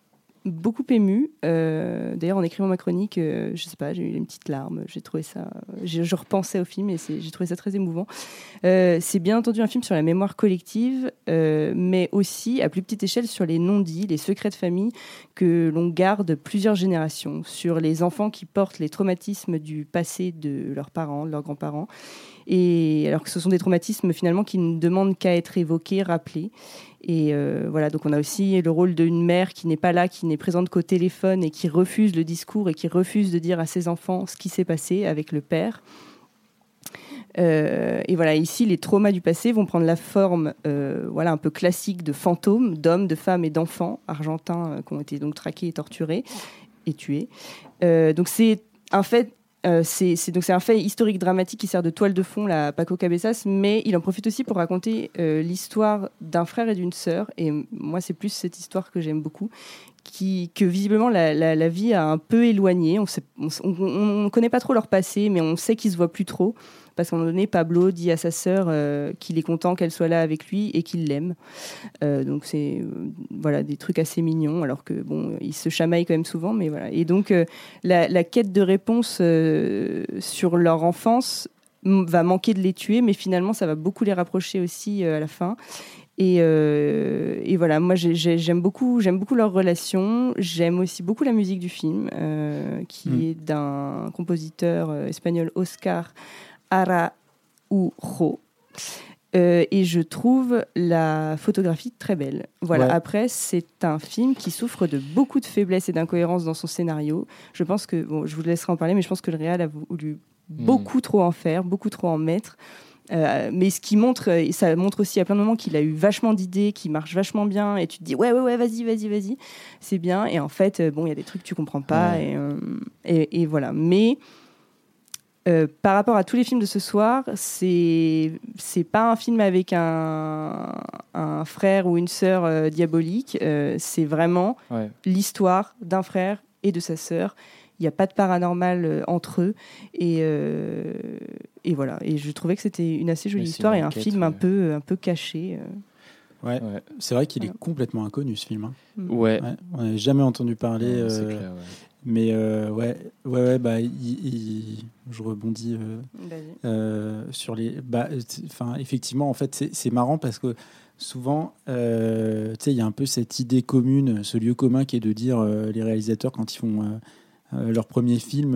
beaucoup ému. Euh, D'ailleurs, en écrivant ma chronique, euh, je sais pas, j'ai eu une petite larme. J'ai trouvé ça. Je, repensais au film et j'ai trouvé ça très émouvant. Euh, c'est bien entendu un film sur la mémoire collective, euh, mais aussi à plus petite échelle sur les non-dits, les secrets de famille que l'on garde plusieurs générations, sur les enfants qui portent les traumatismes du passé de leurs parents, de leurs grands-parents. Et alors que ce sont des traumatismes finalement qui ne demandent qu'à être évoqués, rappelés. Et euh, voilà, donc on a aussi le rôle d'une mère qui n'est pas là, qui n'est présente qu'au téléphone et qui refuse le discours et qui refuse de dire à ses enfants ce qui s'est passé avec le père. Euh, et voilà, ici, les traumas du passé vont prendre la forme, euh, voilà, un peu classique de fantômes, d'hommes, de femmes et d'enfants argentins qui ont été donc traqués et torturés et tués. Donc c'est un fait. Euh, c'est donc c'est un fait historique dramatique qui sert de toile de fond à Paco Cabezas, mais il en profite aussi pour raconter euh, l'histoire d'un frère et d'une sœur. Et moi, c'est plus cette histoire que j'aime beaucoup, qui, que visiblement la, vie a un peu éloigné. On ne connaît pas trop leur passé, mais on sait qu'ils se voient plus trop. Parce qu'à un moment donné, Pablo dit à sa sœur euh, qu'il est content qu'elle soit là avec lui et qu'il l'aime. Euh, donc c'est euh, voilà des trucs assez mignons, alors que bon, ils se chamaillent quand même souvent, mais voilà. Et donc la, la quête de réponse sur leur enfance va manquer de les tuer, mais finalement ça va beaucoup les rapprocher aussi à la fin. Et, euh, et voilà, moi j'ai- j'ai- j'aime beaucoup, j'aime beaucoup leur relation. J'aime aussi beaucoup la musique du film, euh, qui Mm. est d'un compositeur espagnol Oscar Araujo. Euh, et je trouve la photographie très belle. Voilà. Ouais. Après, c'est un film qui souffre de beaucoup de faiblesses et d'incohérences dans son scénario. Je pense que, bon, je vous laisserai en parler, mais je pense que le réal a voulu beaucoup trop en faire, beaucoup trop en mettre. Euh, mais ce qui montre, et ça montre aussi à plein de moments qu'il a eu vachement d'idées, qui marchent vachement bien, et tu te dis ouais ouais ouais vas-y vas-y vas-y, c'est bien. Et en fait euh, bon il y a des trucs que tu comprends pas Ouais. et, euh, et, et voilà. Mais euh, par rapport à tous les films de ce soir, c'est c'est pas un film avec un, un frère ou une sœur euh, diabolique. euh, c'est vraiment Ouais. l'histoire d'un frère et de sa sœur. Il n'y a pas de paranormal euh, entre eux. Et, euh, et voilà. Et je trouvais que c'était une assez jolie histoire et un enquête, film un peu, un peu caché. euh. Ouais. Ouais. C'est vrai qu'il est complètement inconnu ce film. hein. Ouais. Ouais, on n'avait jamais entendu parler. Ouais, euh, c'est clair, ouais. Mais euh, ouais, ouais, ouais, bah, il- il- je rebondis euh, euh, sur les. Bah, enfin, effectivement, en fait, c'est marrant parce que souvent, euh, tu sais, il y a un peu cette idée commune, ce lieu commun qui est de dire les réalisateurs quand ils font leur premier film,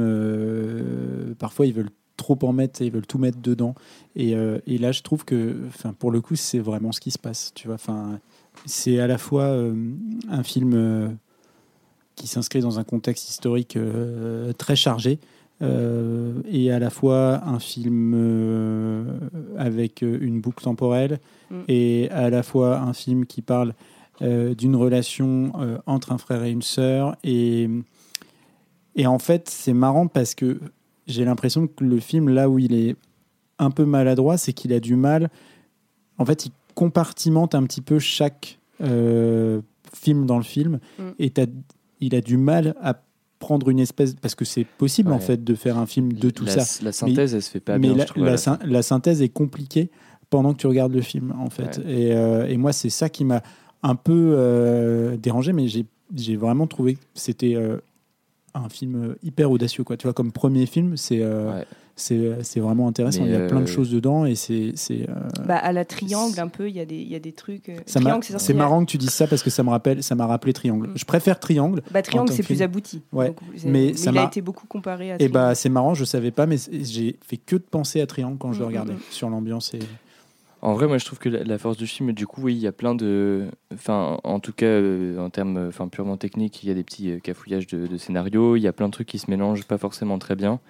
parfois ils veulent trop en mettre, ils veulent tout mettre dedans. Et, et là, je trouve que, enfin, pour le coup, c'est vraiment ce qui se passe. Tu vois, enfin, c'est à la fois un film qui s'inscrit dans un contexte historique euh, très chargé. euh, et à la fois un film euh, avec une boucle temporelle Mm. et à la fois un film qui parle d'une relation entre un frère et une sœur et et en fait c'est marrant parce que j'ai l'impression que le film, là où il est un peu maladroit, c'est qu'il a du mal. En fait, il compartimente un petit peu chaque euh, film dans le film. Mm. Et t'as- il a du mal à prendre une espèce. Parce que c'est possible, en fait, de faire un film de tout la, ça. La synthèse, elle se fait pas mais bien, la, je trouve. à la synthèse est compliquée pendant que tu regardes le film, en fait. Et, euh, et moi, c'est ça qui m'a un peu euh, dérangé, mais j'ai vraiment trouvé que c'était euh, un film hyper audacieux. Quoi. Tu vois, comme premier film, c'est Ouais. C'est c'est vraiment intéressant. Mais, Il y a plein de euh, choses dedans et c'est. c'est, euh, Bah, à la triangle, un peu, il y, a des- il y a des trucs. euh, c'est marrant que tu dises ça parce que ça me rappelle, ça m'a rappelé Triangle. Mm. Je préfère Triangle. Bah, Triangle, c'est plus abouti. Ouais, mais ça il a m'a- été beaucoup comparé à Et bah Triangle. c'est marrant, je savais pas, mais j'ai fait que de penser à Triangle quand je le Mm, regardais mm, sur l'ambiance et. En vrai, moi, je trouve que la, force du film, du coup, oui, il y a plein de. Enfin, en tout cas, euh, en termes euh, enfin, purement techniques, il y a des petits euh, cafouillages de, de scénario. Il y a plein de trucs qui se mélangent pas forcément très bien.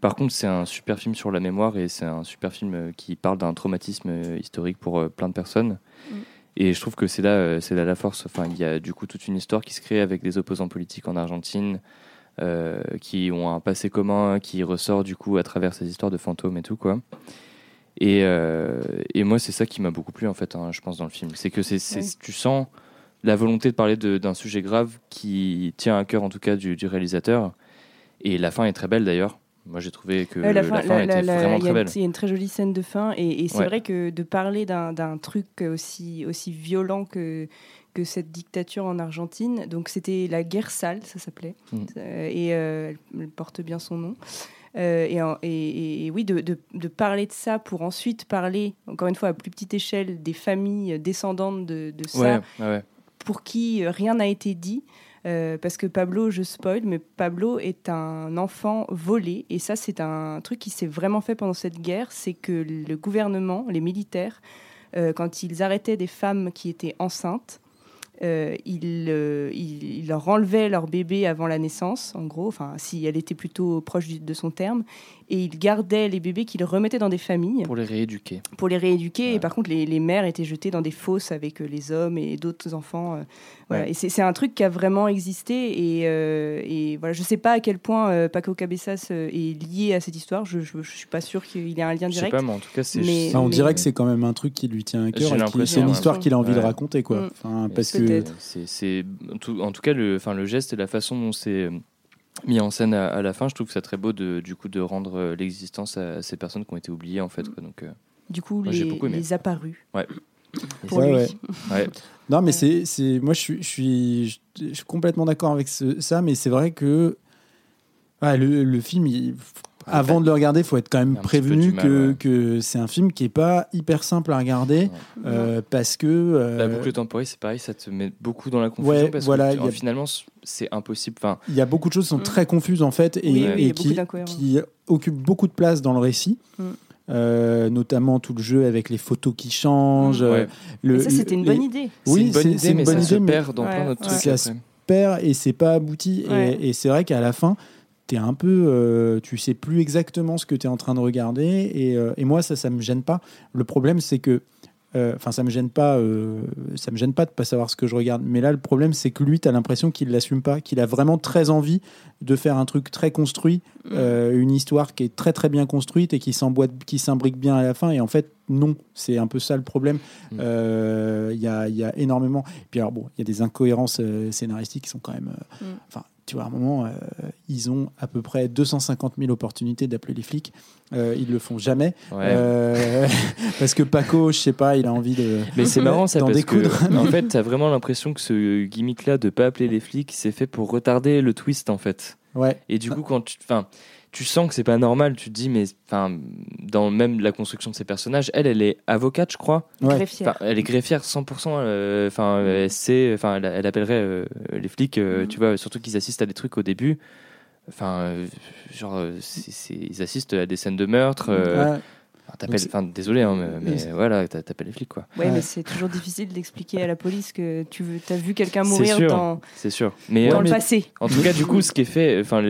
Par contre, c'est un super film sur la mémoire et c'est un super film euh, qui parle d'un traumatisme euh, historique pour euh, plein de personnes. Mm. Et je trouve que c'est là, c'est là la force. Enfin, il y a du coup toute une histoire qui se crée avec des opposants politiques en Argentine, euh, qui ont un passé commun, qui ressort du coup à travers ces histoires de fantômes et tout quoi. Et, euh, et moi, c'est ça qui m'a beaucoup plu en fait, hein, je pense dans le film, c'est que c'est, tu sens la volonté de parler d'un sujet grave qui tient à cœur en tout cas du, du réalisateur. Et la fin est très belle d'ailleurs. Moi, j'ai trouvé que Ouais, la, fin la- était la- vraiment très belle. Il y a une très jolie scène de fin, et, et c'est Ouais. vrai que de parler d'un truc aussi, aussi violent que, que cette dictature en Argentine, donc c'était la guerre sale, ça s'appelait, Mm. Euh, et euh, elle- porte bien son nom. Euh, et, en- et- et- et oui, de, de- de parler de ça pour ensuite parler, encore une fois à plus petite échelle, des familles descendantes de, de ça, Ouais, ouais, ouais. pour qui euh, rien n'a été dit. Euh, parce que Pablo, je spoil, mais Pablo est un enfant volé. Et ça, c'est un truc qui s'est vraiment fait pendant cette guerre. C'est que le gouvernement, les militaires, euh, quand ils arrêtaient des femmes qui étaient enceintes, euh, ils, euh, leur enlevaient leur bébé avant la naissance, en gros, enfin, si elle était plutôt proche de son terme, et ils gardaient les bébés qu'ils remettaient dans des familles Pour les rééduquer. pour les rééduquer. Ouais. Et par contre, les, les mères étaient jetées dans des fosses avec euh, les hommes et d'autres enfants. euh, voilà. Ouais. Et c'est c'est un truc qui a vraiment existé. Et, euh, et voilà, je ne sais pas à quel point euh, Paco Cabezas euh, est lié à cette histoire. Je ne suis pas sûre qu'il ait un lien Je sais direct. pas, mais en tout cas, c'est. Mais- Enfin, on mais- dirait que c'est quand même un truc qui lui tient à cœur. C'est une ouais. histoire qu'il a envie de raconter, quoi. Mm. Enfin, parce que c'est, c'est- en, tout, en tout cas, le, enfin, le geste et la façon dont c'est mis en scène à, à la fin, je trouve que c'est très beau de, du coup, de rendre euh, l'existence à, à ces personnes qui ont été oubliées, en fait. quoi. Donc, euh, Du coup, Moi, les, les apparus Ouais. pour Ouais, lui. ouais. *laughs* ouais. Non, mais Ouais. c'est, c'est, moi, je suis, je suis, je, je suis complètement d'accord avec ce- ça, mais c'est vrai que ouais, le, le film, il- avant de le regarder, il faut être quand même prévenu mal, que, ouais. que c'est un film qui est pas hyper simple à regarder euh, parce que euh, La boucle temporelle, c'est pareil, ça te met beaucoup dans la confusion Ouais, parce voilà, que il y a- finalement, c'est impossible. Enfin, il y a beaucoup de choses qui sont Mm. très confuses en fait et, Oui, qui, occupent beaucoup de place dans le récit. Mm. Euh, notamment tout le jeu avec les photos qui changent. Mm. euh, ouais. le- Et ça, c'était une les- bonne idée. c'est Oui, une bonne c'est- idée, c'est une mais bonne ça idée, se mais- perd dans Ouais, plein d'autres ouais. trucs. Ça se perd et c'est pas abouti. Et, c'est vrai qu'à la fin, t'es un peu, euh, tu sais plus exactement ce que tu es en train de regarder. Et, euh, et moi, ça, ça me gêne pas. Le problème, c'est que, euh, enfin, ça me gêne pas, ça me gêne pas de pas savoir ce que je regarde. Mais là, le problème, c'est que lui, tu as l'impression qu'il l'assume pas, qu'il a vraiment très envie de faire un truc très construit, Mm. une histoire qui est très très bien construite et qui s'emboîte, qui s'imbrique bien à la fin. Et en fait, non, c'est un peu ça le problème. Mm. Il y, a, il y a énormément. Puis alors bon, il y a des incohérences scénaristiques qui sont quand même. Mm. Enfin, tu vois, à un moment, euh, ils ont à peu près 250 000 opportunités d'appeler les flics. Euh, ils le font jamais Ouais. Euh, *laughs* parce que Paco, je sais pas, il a envie de. Mais c'est marrant ça parce découdre. que en fait t'as vraiment l'impression que ce gimmick là de pas appeler les flics c'est fait pour retarder le twist en fait. Ouais. Et du coup quand tu enfin tu sens que c'est pas normal, tu te dis mais enfin dans même la construction de ces personnages, elle elle est avocate je crois. Ouais. Greffière. Enfin, elle est greffière 100%. euh, Enfin, elle sait. Enfin, elle, elle appellerait euh, les flics. euh, Mhm. Tu vois, surtout qu'ils assistent à des trucs au début. Enfin, euh, genre, euh, ils assistent à des scènes de meurtre. euh, Ouais. Enfin, t'appelles- c'est- enfin, désolé, hein, mais, mais voilà, t'a- t'appelles les flics, quoi. Ouais, Ouais. mais c'est toujours difficile d'expliquer à la police que tu veux, as vu quelqu'un C'est mourir sûr. dans, C'est sûr. Mais, dans euh, le passé. En tout cas, du coup, ce qui est fait, enfin,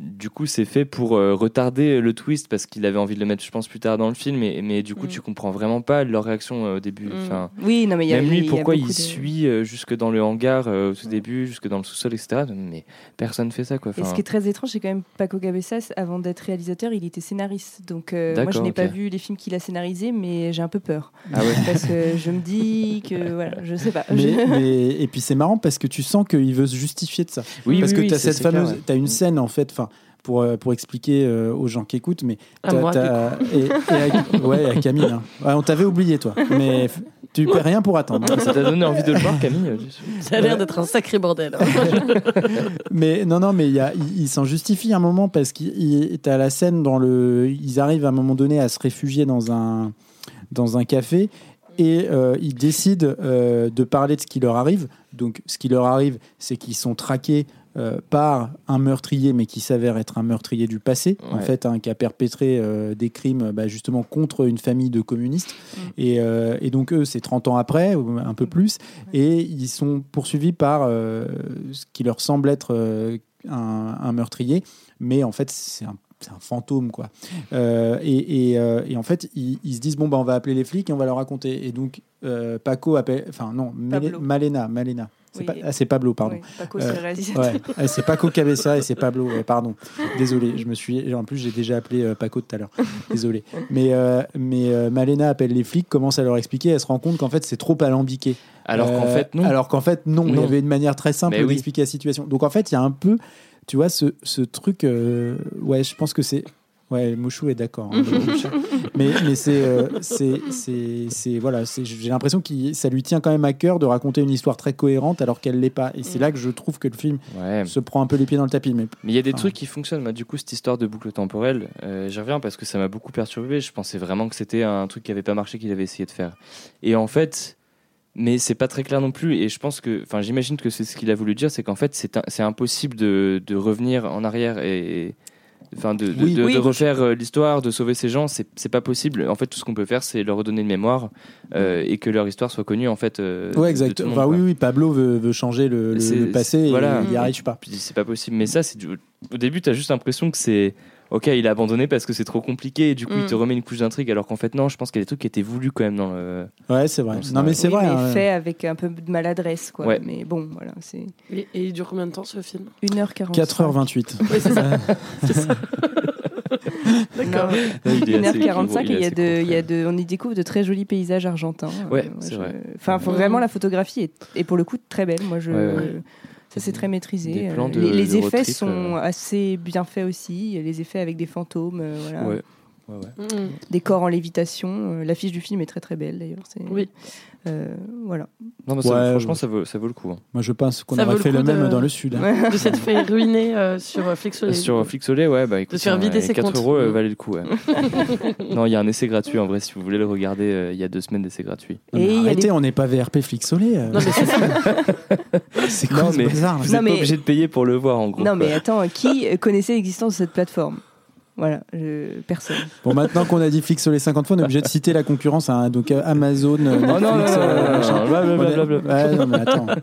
du coup, c'est fait pour euh, retarder le twist parce qu'il avait envie de le mettre, je pense, plus tard dans le film. Et, mais du coup, Mm. tu comprends vraiment pas leur réaction euh, au début. Mm. Enfin, Oui, non, mais il y a même lui, il y a pourquoi il de- suit euh, jusque dans le hangar euh, au tout début, jusque dans le sous-sol, etc. Mais personne fait ça, quoi. Et ce qui est très étrange, c'est quand même Paco Cabezas, avant d'être réalisateur, il était scénariste. Donc euh, moi, je n'ai pas vu les films qu'il a scénarisés, mais j'ai un peu peur. Ah ouais. Parce que je me dis que, voilà, je sais pas. Mais, *laughs* et puis c'est marrant parce que tu sens qu'il veut se justifier de ça. Oui, parce oui, que oui, tu as cette c'est clair, fameuse, ouais. t'as une scène en fait, enfin pour euh, pour expliquer euh, aux gens qui écoutent, mais À moi, et, et à, ouais à Camille. hein. Ouais, on t'avait oublié toi, mais tu perds rien pour attendre. Ça t'a donné envie de le voir, Camille euh, Ça a l'air d'être un sacré bordel. hein. *laughs* Mais non, non, mais il, s'en justifie un moment parce qu'il t'as la scène dans le. Ils arrivent à un moment donné à se réfugier dans un, dans un café et euh, ils décident euh, de parler de ce qui leur arrive. Donc, ce qui leur arrive, c'est qu'ils sont traqués. Euh, par un meurtrier, mais qui s'avère être un meurtrier du passé, en fait, hein, qui a perpétré euh, des crimes bah, justement contre une famille de communistes. Et, euh, et donc, eux, c'est 30 ans après, ou un peu plus, et ils sont poursuivis par ce qui leur semble être un, un meurtrier, mais en fait, c'est un, c'est un fantôme, quoi. Euh, et, et, euh, et en fait, ils, ils se disent bon, bah, on va appeler les flics et on va leur raconter. Et donc, euh, Paco appelle, enfin, non, Pablo. Malena, Malena. C'est Oui. pas- ah, c'est Pablo, pardon. Oui, Paco, Euh, c'est le réalisateur. Ouais, Ouais, c'est Paco Cabessa et c'est Pablo. pardon, désolé, je me suis. En plus, j'ai déjà appelé euh, Paco tout à l'heure. Désolé. Mais, euh, mais euh, Malena appelle les flics, commence à leur expliquer. Elle se rend compte qu'en fait, c'est trop alambiqué. Alors qu'en fait, non. Alors qu'en fait, non. Il y avait une manière très simple Mais oui. d'expliquer la situation. Donc en fait, il y a un peu, tu vois, ce, ce truc. euh, ouais, je pense que c'est. Ouais, Mouchou est d'accord. hein, *laughs* mais mais c'est, euh, c'est, c'est, c'est- voilà, c'est, j'ai l'impression que ça lui tient quand même à cœur de raconter une histoire très cohérente alors qu'elle l'est pas. Et c'est là que je trouve que le film Ouais. se prend un peu les pieds dans le tapis. Mais Mais il y a des Enfin, trucs qui fonctionnent. Moi, du coup, cette histoire de boucle temporelle, euh, j'y reviens parce que ça m'a beaucoup perturbé. Je pensais vraiment que c'était un truc qui avait pas marché, qu'il avait essayé de faire. Et en fait, mais c'est pas très clair non plus. Et je pense que, enfin, j'imagine que c'est ce qu'il a voulu dire, c'est qu'en fait, c'est impossible de, de revenir en arrière et. Enfin, de, de, Oui. de- Oui. de refaire euh, l'histoire, de sauver ces gens, c'est pas possible. En fait, tout ce qu'on peut faire, c'est leur redonner une mémoire euh, et que leur histoire soit connue, en fait. euh, ouais, de exact. tout le monde, Enfin, oui, oui, Pablo veut, veut changer le, le- passé voilà. et il n'y arrive pas. C'est pas possible. Mais ça, c'est du... au début, t'as juste l'impression que c'est ok, il a abandonné parce que c'est trop compliqué et du coup, il Mm. te remet une couche d'intrigue. Alors qu'en fait, non, je pense qu'il y a des trucs qui étaient voulus quand même dans le. Ouais, c'est vrai. Non, mais vrai. c'est Oui, vrai. mais hein. fait avec un peu de maladresse, quoi. Ouais. Mais bon, voilà, c'est Et, et il dure combien de temps ce film? 1h45. 4h28. *laughs* Oui, c'est ça. *laughs* D'accord. Est assez- 1h45 et il y a de, il y a de, on y découvre de très jolis paysages argentins. Ouais, Euh, c'est vrai. Enfin, vraiment la photographie est, est pour le coup très belle. Moi, je, Ouais, ouais. Ça c'est très maîtrisé. Des Euh, plans de- les, les de road effets trip, sont euh. assez bien faits aussi. Les effets avec des fantômes, euh, voilà. Ouais. Ouais, ouais. Mm. des corps en lévitation. L'affiche du film est très très belle d'ailleurs. C'est- Oui. Euh, voilà. Non, mais ça- Ouais, franchement, ouais. ça vaut, ça vaut le coup. hein. Moi, je pense qu'on aurait fait le même de- dans le sud. hein. *laughs* De s'être fait ruiner euh, sur euh, Flixolé. Sur Flixolé, ouais, bah écoute, se faire vider euh, ses 4 comptes. euros euh, valait le coup. ouais. *laughs* non, il y a un essai gratuit en vrai, si vous voulez le regarder, euh, il y a deux semaines d'essai gratuit. Et arrêtez, les- on n'est pas VRP Flixolé. euh. Non, mais c'est ça. *laughs* c'est quoi Non, ce mais bazar là? vous n'êtes mais- pas obligé de payer pour le voir en gros. Non, mais attends, qui connaissait l'existence de cette plateforme? Voilà, je- personne. Bon, maintenant qu'on a dit Flixolé 50 fois, on est obligé de citer la concurrence. hein. donc euh, Amazon, euh, Oh Netflix, non, euh,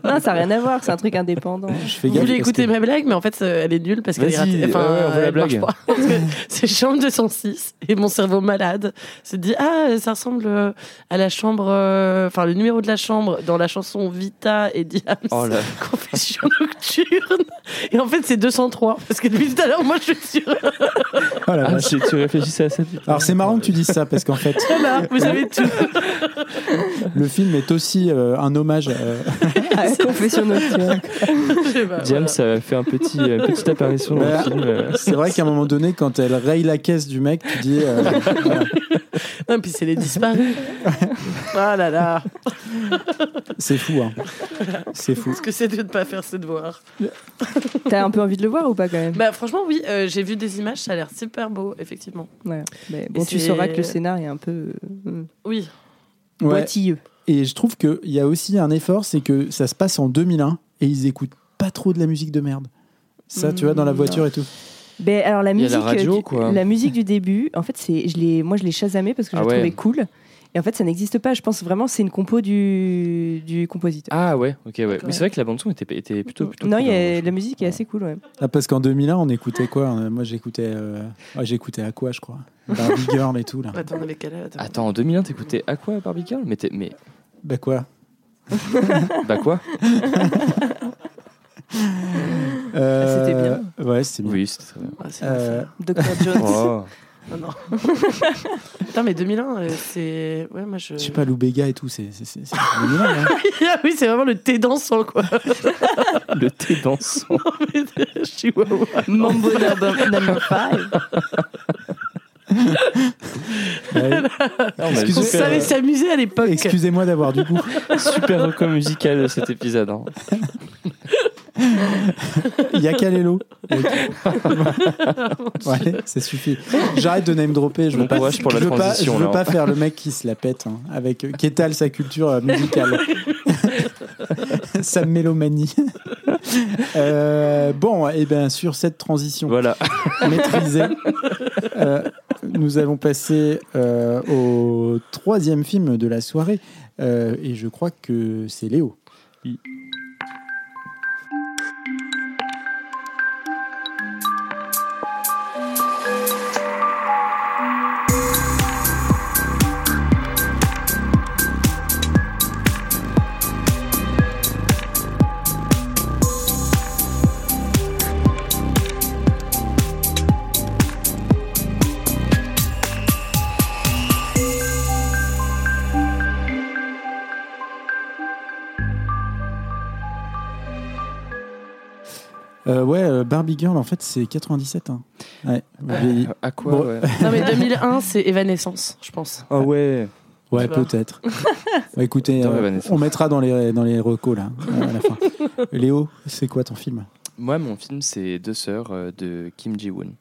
*laughs* ça n'a rien à voir, c'est un truc indépendant. Je fais Vous gaffe voulez écouter que- ma blague, mais en fait, euh, elle est nulle parce qu'elle est ratée. Enfin, veut la blague. *laughs* c'est chambre 206 et mon cerveau malade se dit Ah, ça ressemble euh, à la chambre, euh, enfin, le numéro de la chambre dans la chanson Vita et Diams. Oh là. *laughs* Confession nocturne. Et en fait, c'est 203 parce que depuis tout à l'heure, moi, je suis sûre. Oh la Ah, vache. tu réfléchissais à ça Alors c'est marrant que tu dises ça parce qu'en fait *laughs* Voilà, vous avez tout. le film est aussi euh, un hommage. euh, *laughs* Ah, confession nocturne. *laughs* Je sais pas, James voilà. a fait un petit, une petite apparition dans Bah, le film. euh. c'est vrai qu'à un moment donné, quand elle raye la caisse du mec, tu dis euh, voilà, Non, puis c'est les disparus. Ah là là. c'est fou. Hein. C'est fou. Ce que c'est de ne pas faire ses devoirs. T'as un peu envie de le voir ou pas quand même? Bah, franchement, oui, euh, j'ai vu des images, ça a l'air super beau, effectivement. Ouais. Mais bon, tu sauras que le scénario est un peu euh, Oui. Ouais. boitilleux. Et je trouve qu'il y a aussi un effort, c'est que ça se passe en 2001 et ils écoutent pas trop de la musique de merde. Ça, tu vois, dans la Mm, voiture et tout. Ben, alors la musique, la radio, du, quoi. la musique du début, en fait, c'est, je l'ai, moi je l'ai chasamé parce que je Ah la ouais. trouvais cool. Et en fait, ça n'existe pas. Je pense vraiment c'est une compo du, du compositeur. Ah ouais, ok, ouais. Mais c'est vrai que la bande son était, était plutôt, plutôt non, cool, il y hein, a, la musique est assez cool. Ouais. Ah, parce qu'en 2001, on écoutait quoi Euh, Moi, j'écoutais euh... ouais, j'écoutais à quoi, je crois Barbie Girl et tout, là. Attends, on avait quel âge Attends. Attends, en 2001, t'écoutais à quoi Barbie Girl? Mais, t'es- mais Bah quoi? Bah quoi? Euh, c'était bien. Ouais, c'était bien. Oui, c'était très bien. Ah, c'est Euh, Dr. Jones. Oh. Ah, non. *laughs* Putain, mais 2001, euh, c'est. Ouais, moi je. je sais pas, Lou Béga et tout, c'est c'est- c'est- c'est 2001, hein. *laughs* Ah oui, c'est vraiment le thé dansant, quoi. *laughs* Le thé dansant. Chihuahua. Mambo number, five. Ouais. on a Excusez- On super, savait s'amuser à l'époque. Excusez-moi d'avoir du goût. super reco musical cet épisode. hein. *laughs* Il y a Kalelo. *laughs* ouais, ça suffit. J'arrête de name dropper. Je veux Bon pas, courage pour la je veux pas, je veux pas faire le mec qui se la pète hein, avec euh, qui étale sa culture euh, musicale, *laughs* sa mélomanie. Euh, bon, et bien sur cette transition Voilà. maîtrisée, euh, nous allons passer euh, au troisième film de la soirée, Euh, et je crois que c'est Léo. Euh, ouais, euh, Barbie Girl, en fait, c'est 97. Hein. Ouais, vieilli. à quoi Bon. ouais. *laughs* Non, mais 2001, c'est Evanescence, je pense. Ah ouais. Ouais, Tu vois. peut-être. *laughs* Bah, écoutez, euh, on mettra dans les, dans les recos, là, à la fin. *laughs* Léo, c'est quoi ton film? Moi, mon film, c'est Deux sœurs de Kim Ji-woon.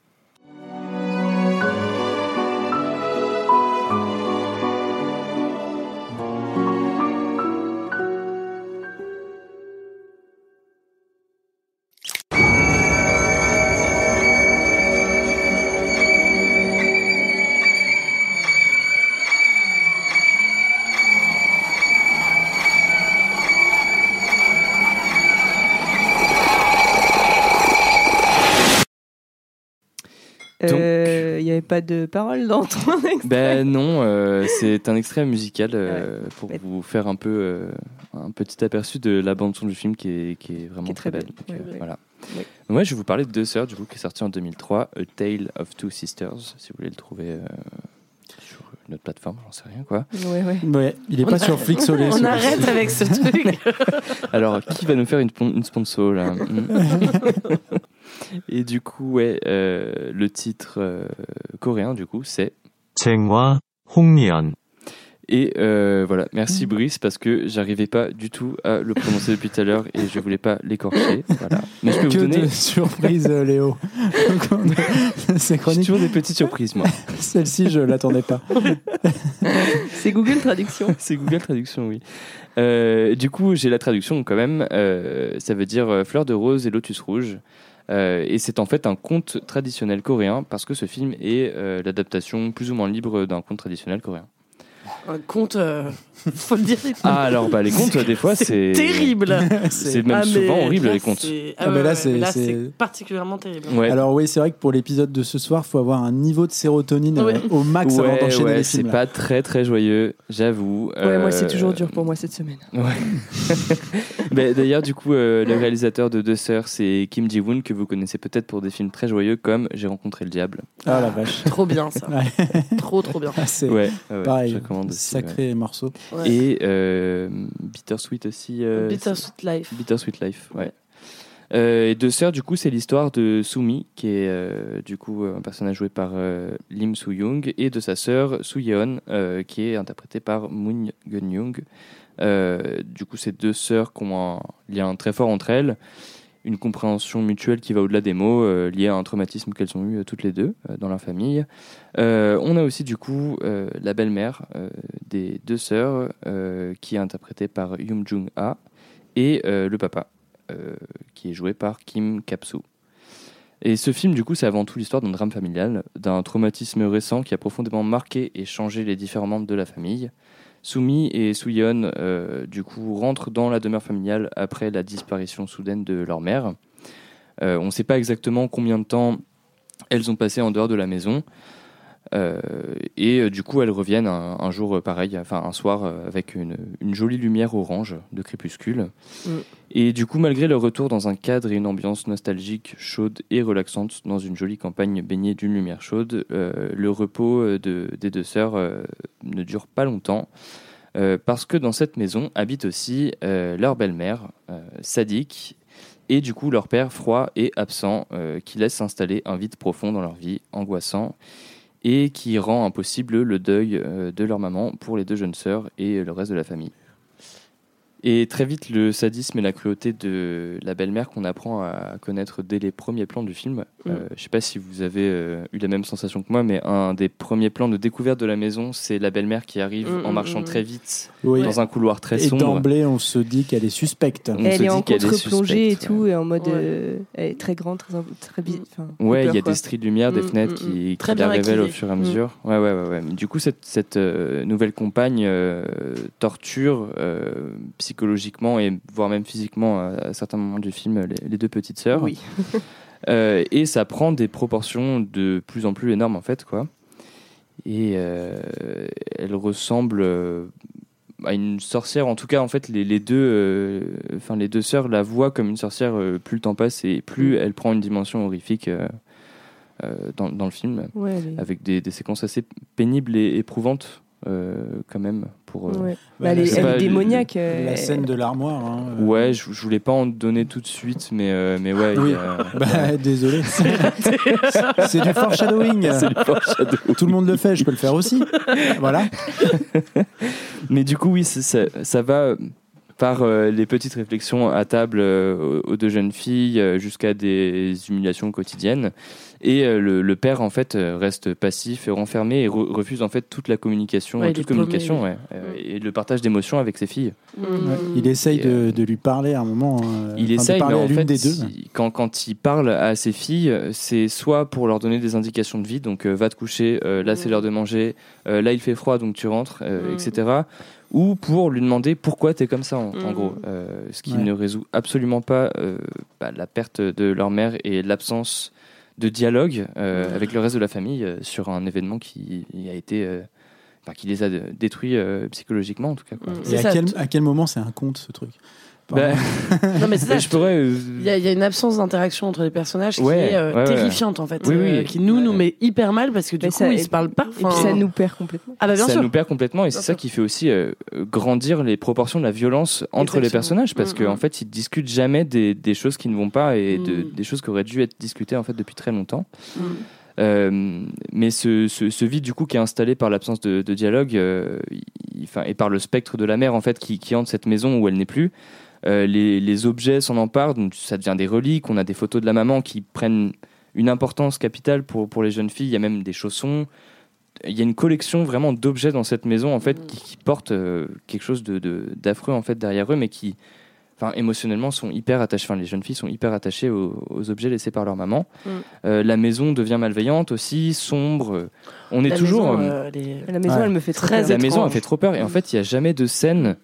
Pas de parole dans ton *laughs* extrait. Ben non, euh, c'est un extrait musical euh, pour vous faire un peu euh, un petit aperçu de la bande son du film qui est, qui est vraiment Qui est très très, belle. belle. Donc, Ouais, ouais. Voilà. Ouais. Moi, je vais vous parler de Deux sœurs, du coup, qui est sorti en 2003, A Tale of Two Sisters, si vous voulez le trouver euh, sur une autre plateforme, j'en sais rien quoi. Ouais, ouais. Ouais, il est pas sur Flixolé. *laughs* On arrête avec ce truc. *laughs* Alors, qui va nous faire une, une sponsor là? Et du coup, ouais, euh, le titre euh, coréen, du coup, c'est Chengwa Hongnian. Et euh, voilà, merci mm. Brice parce que j'arrivais pas du tout à le prononcer depuis tout à l'heure et je voulais pas l'écorcher. Voilà. Mais je peux vous donner. surprise, Léo. *laughs* C'est chronique. J'ai toujours des petites surprises, moi. Celle-ci, je l'attendais pas. *laughs* C'est Google Traduction. C'est Google Traduction, oui. Du coup, j'ai la traduction quand même. Ça veut dire fleur de rose et lotus rouge. Euh, et c'est en fait un conte traditionnel coréen parce que ce film est euh, l'adaptation plus ou moins libre d'un conte traditionnel coréen. Un conte, euh, *laughs* faut le dire. Ah alors bah les contes des fois *laughs* c'est terrible. *laughs* C'est même Ah, mais souvent horrible là, les contes. c'est- Ah, Ah, mais ouais, là, ouais, c'est- mais là, c'est- c'est particulièrement terrible. Ouais. Alors oui, c'est vrai que pour l'épisode de ce soir, faut avoir un niveau de sérotonine euh, Ouais. au max avant Ouais, d'enchaîner ouais, les c'est films. là. pas très très joyeux, j'avoue. Ouais, moi, c'est Euh, toujours dur pour moi cette semaine. Ben, D'ailleurs, du coup, euh, le réalisateur de Deux Sœurs, c'est Kim Ji-woon, que vous connaissez peut-être pour des films très joyeux comme J'ai rencontré le diable. Ah la vache. Trop bien ça. Ouais. trop trop bien. Ah, c'est Ouais, ouais, ouais, pareil, je recommande aussi. sacré morceau. Ouais. Et euh, Bittersweet aussi. euh, Bittersweet Life. Bittersweet Life, ouais. Euh, et Deux Sœurs, du coup, c'est l'histoire de Sumi, qui est euh, du coup un personnage joué par euh, Lim Soo-young, et de sa sœur Soo Yeon, euh, qui est interprétée par Moon Gun-young. Euh, du coup, ces deux sœurs qui ont un lien très fort entre elles, une compréhension mutuelle qui va au-delà des mots, euh, liée à un traumatisme qu'elles ont eu euh, toutes les deux euh, dans leur famille. On a aussi du coup la belle-mère des deux sœurs, qui est interprétée par Yoon Jung-ha, et le papa, qui est joué par Kim Kapsu. Et ce film, du coup, c'est avant tout l'histoire d'un drame familial, d'un traumatisme récent qui a profondément marqué et changé les différents membres de la famille. Sumi et Suyeon, euh, du coup, rentrent dans la demeure familiale après la disparition soudaine de leur mère. Euh, on ne sait pas exactement combien de temps elles ont passé en dehors de la maison. Euh, et euh, du coup, elles reviennent un, un jour euh, pareil, enfin un soir avec une, une jolie lumière orange de crépuscule. Mm. Et du coup, malgré leur retour dans un cadre et une ambiance nostalgique, chaude et relaxante, dans une jolie campagne baignée d'une lumière chaude, euh, le repos de- des deux sœurs euh, ne dure pas longtemps. parce que dans cette maison habite aussi leur belle-mère, Sadik, et du coup leur père froid et absent, qui laisse s'installer un vide profond dans leur vie, angoissant, et qui rend impossible le deuil euh, de leur maman pour les deux jeunes sœurs et le reste de la famille. Et très vite, le sadisme et la cruauté de la belle-mère qu'on apprend à connaître dès les premiers plans du film. Mm. Euh, je ne sais pas si vous avez euh, eu la même sensation que moi, mais un des premiers plans de découverte de la maison, c'est la belle-mère qui arrive Mm, en mm, marchant mm. très vite Oui. dans un couloir très Et sombre. d'emblée, on se dit qu'elle est suspecte. On elle se est dit en contre-plongée et tout, et en mode. Ouais. euh, elle est très grande, très. très Ouais, il y a quoi. des stries de lumière, des fenêtres qui, Très qui la bien révèlent au fur et à mesure. Ouais, ouais, ouais, ouais. Du coup, cette, cette euh, nouvelle compagne euh, torture euh, psychologiquement et voire même physiquement à, certains moments du film les, les deux petites sœurs. Oui. *laughs* Euh, et ça prend des proportions de plus en plus énormes en fait, quoi. Et euh, elle ressemble euh, à une sorcière. En tout cas, en fait, les, les deux, enfin les deux sœurs la voient comme une sorcière. plus le temps passe et plus elle prend une dimension horrifique dans, dans le film, Ouais, avec des, des séquences assez pénibles et éprouvantes quand même. Pour, euh, ouais. Ouais, Bah, elle est, elle démoniaque. La euh, scène de l'armoire. hein, euh. Ouais, je, je voulais pas en donner tout de suite, mais euh, mais ouais. Oui. *laughs* Bah, désolé. *laughs* C'est du foreshadowing. Tout le monde le fait, je peux le faire aussi. Voilà. *laughs* Mais du coup, oui, ça, ça va par euh, les petites réflexions à table euh, aux aux deux jeunes filles euh, jusqu'à des humiliations quotidiennes. Et euh, le, le père, en fait, euh, reste passif et renfermé et re- refuse, en fait, toute la communication, Ouais, il toute paumé, communication ouais, euh, et le partage d'émotions avec ses filles. Mm. Ouais. Il essaye euh, de, de lui parler à un moment. hein, Il enfin, de essaye, mais parler à en l'une fait, des deux. quand, quand il parle à ses filles, c'est soit pour leur donner des indications de vie, donc euh, va te coucher, euh, là c'est Mm. l'heure de manger, euh, là il fait froid donc tu rentres, euh, Mm. etc. Ou pour lui demander pourquoi tu es comme ça en, en Mm. gros. Euh, ce qui Ouais. ne résout absolument pas euh, bah, la perte de leur mère et l'absence de dialogue euh, avec le reste de la famille euh, sur un événement qui a été. euh, enfin, qui les a détruits euh, psychologiquement en tout cas. quoi. Mm. Et C'est à ça, quel, tout- à quel moment c'est un conte ce truc? Bah, Non, mais c'est ça. je pourrais. euh, Il y, a, il y a une absence d'interaction entre les personnages qui Ouais, est euh, ouais, ouais. terrifiante en fait, Oui, oui. euh, qui nous nous met hyper mal parce que du Mais coup ça- ils se parlent pas. Et puis ça nous perd complètement. Ah bah bien ça sûr. nous perd complètement et c'est ça qui fait aussi euh, grandir les proportions de la violence entre les personnages parce Mm, qu'en mm. fait ils discutent jamais des, des choses qui ne vont pas et de- Mm. des choses qui auraient dû être discutées en fait depuis très longtemps. Mm. Euh, mais ce, ce, ce vide du coup qui est installé par l'absence de, de dialogue euh, et par le spectre de la mère en fait qui, qui hante cette maison où elle n'est plus, euh, les, les objets s'en emparent, donc ça devient des reliques. On a des photos de la maman qui prennent une importance capitale pour, pour les jeunes filles. Il y a même des chaussons. Il y a une collection vraiment d'objets dans cette maison en fait Mm. qui, qui portent euh, quelque chose de, de- d'affreux en fait derrière eux, mais qui, enfin émotionnellement sont hyper attachés. Enfin les jeunes filles sont hyper attachées aux, aux objets laissés par leur maman. Mm. Euh, la maison devient malveillante aussi, sombre. On est La toujours. maison, euh, les- La maison, Ouais. elle me fait très, la maison a étrange. fait trop peur et en fait il n'y a jamais de scène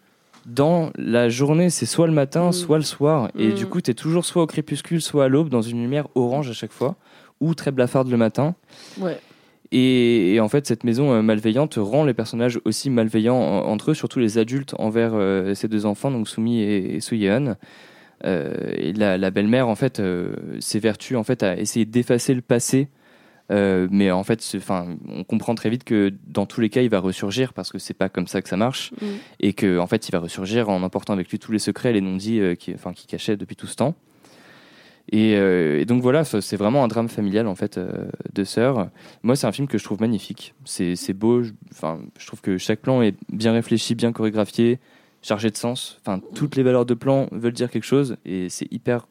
dans la journée c'est soit le matin Mm. soit le soir et Mm. du coup tu es toujours soit au crépuscule soit à l'aube dans une lumière orange à chaque fois ou très blafarde le matin Ouais. et, et en fait cette maison euh, malveillante rend les personnages aussi malveillants en- entre eux surtout les adultes envers euh, ces deux enfants donc Sumi et, et Suyeon Euh, et la, la belle-mère en fait euh, s'évertue en fait à essayer d'effacer le passé euh, mais en fait, enfin, on comprend très vite que dans tous les cas, il va ressurgir parce que c'est pas comme ça que ça marche, Mm. et que en fait, il va ressurgir en emportant avec lui tous les secrets, les non-dits, euh, qui, enfin, qui cachait depuis tout ce temps. Et, euh, et donc voilà, c'est vraiment un drame familial en fait euh, de sœurs. Moi, c'est un film que je trouve magnifique. C'est beau. je- Enfin, je trouve que chaque plan est bien réfléchi, bien chorégraphié, chargé de sens. Enfin, toutes les valeurs de plan veulent dire quelque chose, et c'est hyper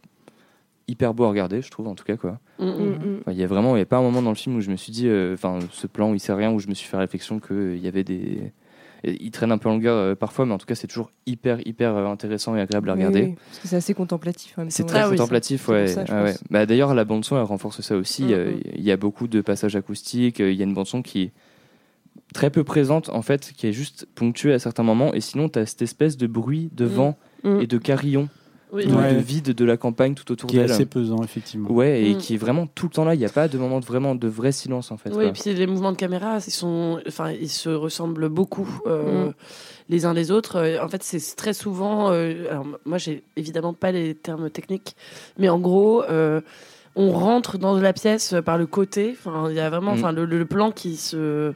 hyper beau à regarder, je trouve en tout cas quoi. Mm, mm. Mm, Il y a vraiment, il y a pas un moment dans le film où je me suis dit, euh, enfin, ce plan où il sait rien, où je me suis fait réflexion qu'il y avait des. Il traîne un peu en longueur euh, parfois, mais en tout cas, c'est toujours hyper, hyper euh, intéressant et agréable à regarder. oui, parce que c'est assez contemplatif. même C'est très. Ah contemplatif, c'est ouais. Bah, D'ailleurs, la bande son, elle renforce ça aussi. Mm, Euh, Il y a beaucoup de passages acoustiques. euh, Il y a une bande son qui est très peu présente, en fait, qui est juste ponctuée à certains moments. Et sinon, tu as cette espèce de bruit de vent Mm. et de carillon, Oui. de, Ouais. de vide de la campagne tout autour Qui est d'elle. assez pesant, effectivement. Ouais, et Mm. qui est vraiment tout le temps là. Il n'y a pas de moment de vraiment de vrai silence, en fait. Oui, quoi. et puis les mouvements de caméra, ils, sont, enfin, ils se ressemblent beaucoup euh, Mm. les uns les autres. Euh, En fait, c'est très souvent. euh, alors, moi, j'ai évidemment pas les termes techniques, mais en gros, euh, on rentre dans la pièce par le côté. Enfin, il y a vraiment, Mm. enfin, le, le plan qui se.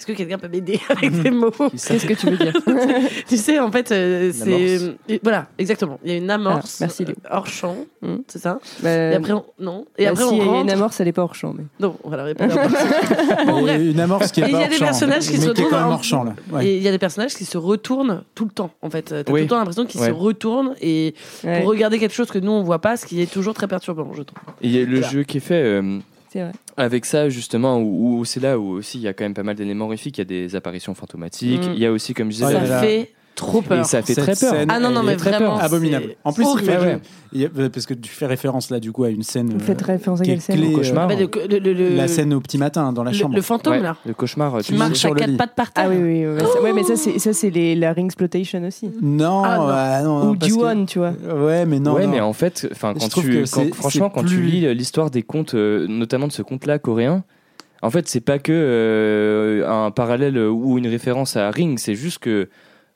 Est-ce que quelqu'un peut m'aider *laughs* avec des mots Qu'est-ce que tu veux dire *laughs* Tu sais, en fait, euh, c'est voilà, exactement. Il y a une amorce Ah, merci, Léo. euh, hors champ, Mm. c'est ça. Bah, Et après, on... non. Et bah, après, si, il y on a une amorce, elle est pas hors champ. Mais... Non, voilà, *laughs* il y a pas. Bon, bref. Une amorce qui est Et il y pas a hors des champ, personnages qui mais se hors champ, là. Ouais. Et il y a des personnages qui se retournent tout le temps, en fait. T'as Oui. tout le temps l'impression qu'ils se retournent et Ouais, pour regarder quelque chose que nous on voit pas, ce qui est toujours très perturbant, je trouve. Et il y a le jeu qui est fait euh, c'est vrai. avec ça, justement, où, où c'est là où aussi il y a quand même pas mal d'éléments horrifiques. Il y a des apparitions fantomatiques. Mm. Il y a aussi, comme je disais, ça fait trop peur. et ça fait Cette très peur. scène, Ah non, non, mais vraiment, peur. abominable. En plus, il fait, horrible. il y a- parce que tu fais référence là, du coup, à une scène. Vous euh, faites référence à qui est quelle scène clé, Au cauchemar. euh, Ah bah, le, le- le- la scène au petit matin dans la chambre. le fantôme Ouais, là, le cauchemar. qui tu marche sur à le quatre lit. pattes par terre. Ah oui, oui, ouais, mais ça, c'est ça, c'est les la ring exploitation aussi. Non, Ah, non. ah, non, non, Ou Ju-On, tu vois. Ouais, mais non. ouais, mais en fait, quand tu, franchement, quand tu lis l'histoire des contes, euh, notamment de ce conte-là coréen, en fait, c'est pas que euh, un parallèle ou une référence à Ring, c'est juste que.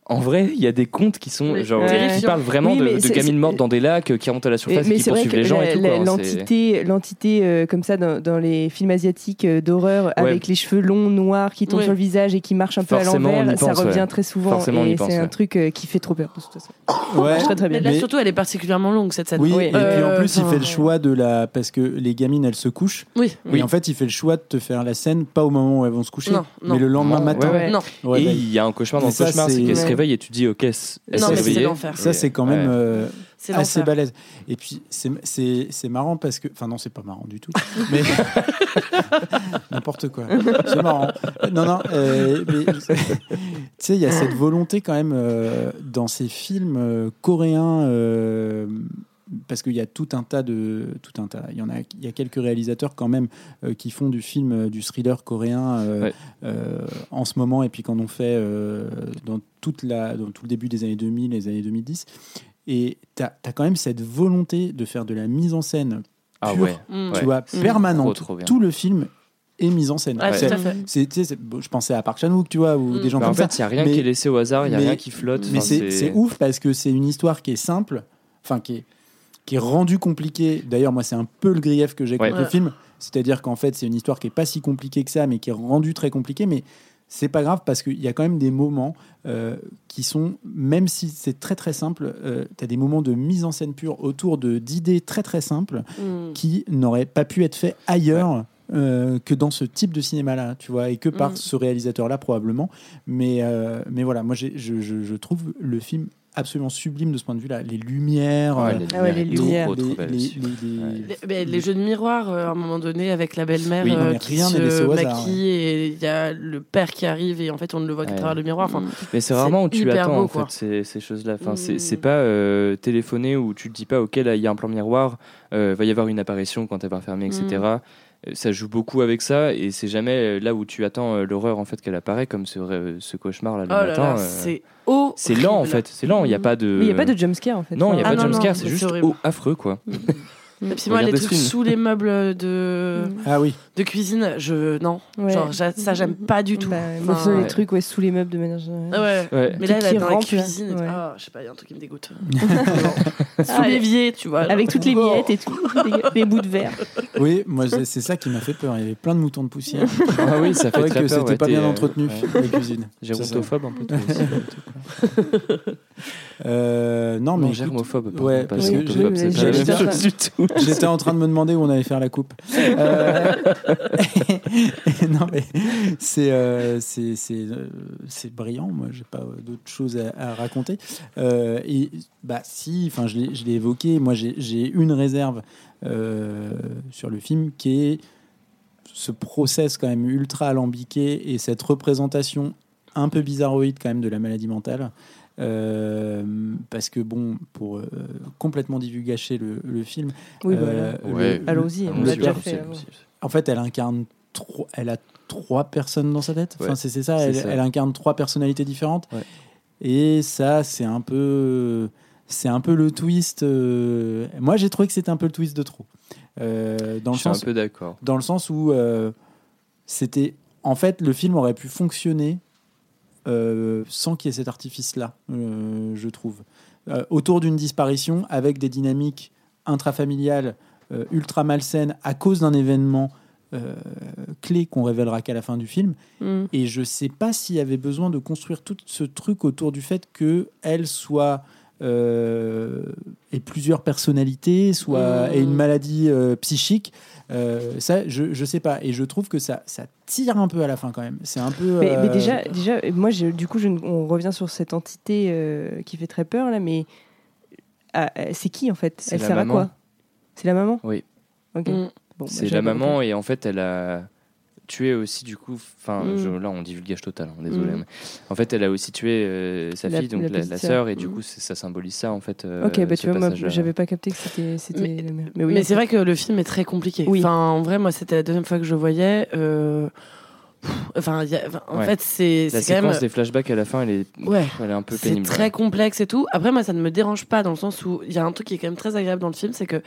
En vrai, il y a des contes qui sont genre qui parlent vraiment Oui, de, gamines mortes dans des lacs euh, qui remontent à la Et- surface et mais qui c'est vrai poursuivent que les gens la- et tout. hein, l'entité, l'entité euh, comme ça dans, dans les films asiatiques euh, d'horreur avec les cheveux longs noirs qui tombent sur le visage et qui marchent un peu Forcément, à l'envers, ça revient ouais. très souvent Forcément, et pense, c'est un ouais. truc euh, qui fait trop peur de toute façon. Ouais. marche très très bien. Mais là surtout, elle est particulièrement longue cette scène. Oui, Oui. et puis en Euh, plus, il fait le choix de la. Parce que les gamines, elles se couchent. Oui. Et en fait, il fait le choix de te faire la scène, pas au moment où elles vont se coucher, mais le lendemain matin. ouais, ouais. Non, Ouais, et là, il y a un cauchemar dans le cauchemar, c'est c'est- qu'elle se Ouais. réveille et tu dis ok, elle s'est réveillée. Ça, c'est quand même Ouais. euh, assez balèze. Et puis, c'est- c'est c'est marrant parce que. Enfin, non, c'est pas marrant du tout. *laughs* mais. *laughs* N'importe quoi. C'est marrant. Non, non. euh, mais- *laughs* tu sais, il y a cette volonté quand même euh, dans ces films euh, coréens. euh, parce qu'il y a tout un tas de tout un tas il y en a il y a quelques réalisateurs quand même euh, qui font du film euh, du thriller coréen euh, Ouais. euh, en ce moment et puis qu'en ont fait euh, dans toute la dans tout le début des années 2000 les années 2010 et tu as, quand même cette volonté de faire de la mise en scène Ah pure, ouais. Mm. tu Ouais. vois C'est permanente trop, trop bien. tout le film est mise en scène Ouais, bon, je pensais à Park Chan-wook tu vois ou Mm. des gens Bah, en comme ça fait, il n'y a rien Mais- qui est laissé au hasard, il n'y a mais- rien qui flotte. mais Enfin, c'est c'est ouf parce que c'est une histoire qui est simple, enfin qui est, qui est rendue compliquée. D'ailleurs, moi, c'est un peu le grief que j'ai Ouais. contre le film. C'est-à-dire qu'en fait, c'est une histoire qui est pas si compliquée que ça, mais qui est rendue très compliquée. Mais c'est pas grave parce qu'il y a quand même des moments euh, qui sont, même si c'est très très simple, tu as des moments de mise en scène pure autour de d'idées très très simples Mm. qui n'auraient pas pu être faits ailleurs. euh, que dans ce type de cinéma-là, tu vois, et que par Mm. ce réalisateur-là probablement. Mais, euh, mais voilà, moi je- je trouve le film absolument sublime de ce point de vue-là. Les lumières, Ouais, les lumières, jeux de miroir, euh, à un moment donné, avec la belle-mère Oui, euh, qui rien n'est laissé se au hasard, maquille et il y a le père qui arrive et en fait on ne le voit qu'à Ouais. travers le miroir. Enfin, Mais c'est rarement où tu attends beau, en fait ces, ces choses-là. Enfin, c'est Mm. c'est pas euh, téléphoner où tu te dis pas ok là il y a un plan miroir, euh, va y avoir une apparition quand elle va fermer, etc. Mm. Euh, Ça joue beaucoup avec ça et c'est jamais euh, là où tu attends euh, l'horreur en fait qu'elle apparaît comme ce, ré- ce cauchemar là le oh matin. là, euh, c'est c'est lent en fait, c'est lent. Il y a pas de. Mais il n'y a pas de jumpscare en fait. Non, il n'y a Enfin, pas Ah de non, jumpscare, non, c'est juste c'est affreux quoi. Et puis moi, les trucs sous les meubles de, Ah oui, de cuisine, je non, Ouais. genre ça j'aime pas du tout. Bah, Enfin, ouais. les trucs ouais, sous les meubles de manière générale. ouais. Ouais. Mais là, là dans la cuisine, et tout. Ouais. Ah, je sais pas, il y a un truc qui me dégoûte. *laughs* Ah, Sous l'évier, tu vois. Avec toutes les miettes et tout, *laughs* les, bouts de verre. oui, moi c'est ça qui m'a fait peur. Il y avait plein de moutons de poussière. Ah oui, ça fait vrai que peur. c'était ouais, pas bien euh, entretenu ouais. la cuisine. Gérontophobe un peu. *laughs* Euh, non, mais écoute, germophobe. ouais, parce que chose du tout. *laughs* J'étais en train de me demander où on allait faire la coupe. Euh, *laughs* non, mais c'est euh, euh, brillant. Moi, j'ai pas d'autres choses à, à raconter. Et bah si, enfin, je l'ai évoqué. Moi, j'ai une réserve sur le film qui est ce process quand même ultra alambiqué et cette représentation un peu bizarroïde quand même de la maladie mentale. Euh, parce que bon, pour euh, complètement divulgacher le, le film, Oui, euh, voilà. Ouais. le- Allons-y, le on l'a déjà fait. en fait, elle incarne trois, elle a trois personnes dans sa tête. Enfin, Ouais, c'est c'est ça, elle, ça. elle incarne trois personnalités différentes. Ouais. Et ça, c'est un peu, c'est un peu le twist. euh, Moi, j'ai trouvé que c'était un peu le twist de trop. Euh, dans le Je suis un sens, peu d'accord. dans le sens où euh, c'était, en fait, le film aurait pu fonctionner euh, sans qu'il y ait cet artifice-là, euh, je trouve. Euh, autour d'une disparition, avec des dynamiques intrafamiliales ultra malsaines à cause d'un événement clé qu'on révélera qu'à la fin du film. Mm. Et je sais pas s'il y avait besoin de construire tout ce truc autour du fait que elle soit euh, ait plusieurs personnalités, soit Mmh. ait une maladie euh, psychique. Euh, ça, je, je sais pas. Et je trouve que ça, ça tire un peu à la fin quand même. C'est un peu. Mais, mais déjà, déjà, moi, je- du coup, je, on revient sur cette entité euh, qui fait très peur là, mais ah, c'est qui en fait? Elle sert à quoi? C'est la maman? Oui. Ok. Mm. Bon, bah, C'est la maman et en fait elle a tué aussi du coup. Enfin Mm. là on divulgage total. hein, désolé. Mm. mais En fait elle a aussi tué euh, sa La- fille donc la la, sœur. et du Mm. coup c'est- ça symbolise ça en fait. euh, Ok, bah tu vois, moi, j'avais pas capté que c'était. Mais- la mère. Mais oui, mais c'est vrai que le film est très compliqué. Oui. Enfin, en vrai, moi, c'était la deuxième fois que je le voyais. euh, Enfin, il y a- enfin, en Ouais. fait, c'est La c'est quand séquence même. des flashbacks à la fin elle est, Ouais. elle est un peu C'est pénible. très complexe et tout. Après, moi, ça ne me dérange pas dans le sens où il y a un truc qui est quand même très agréable dans le film, c'est que euh,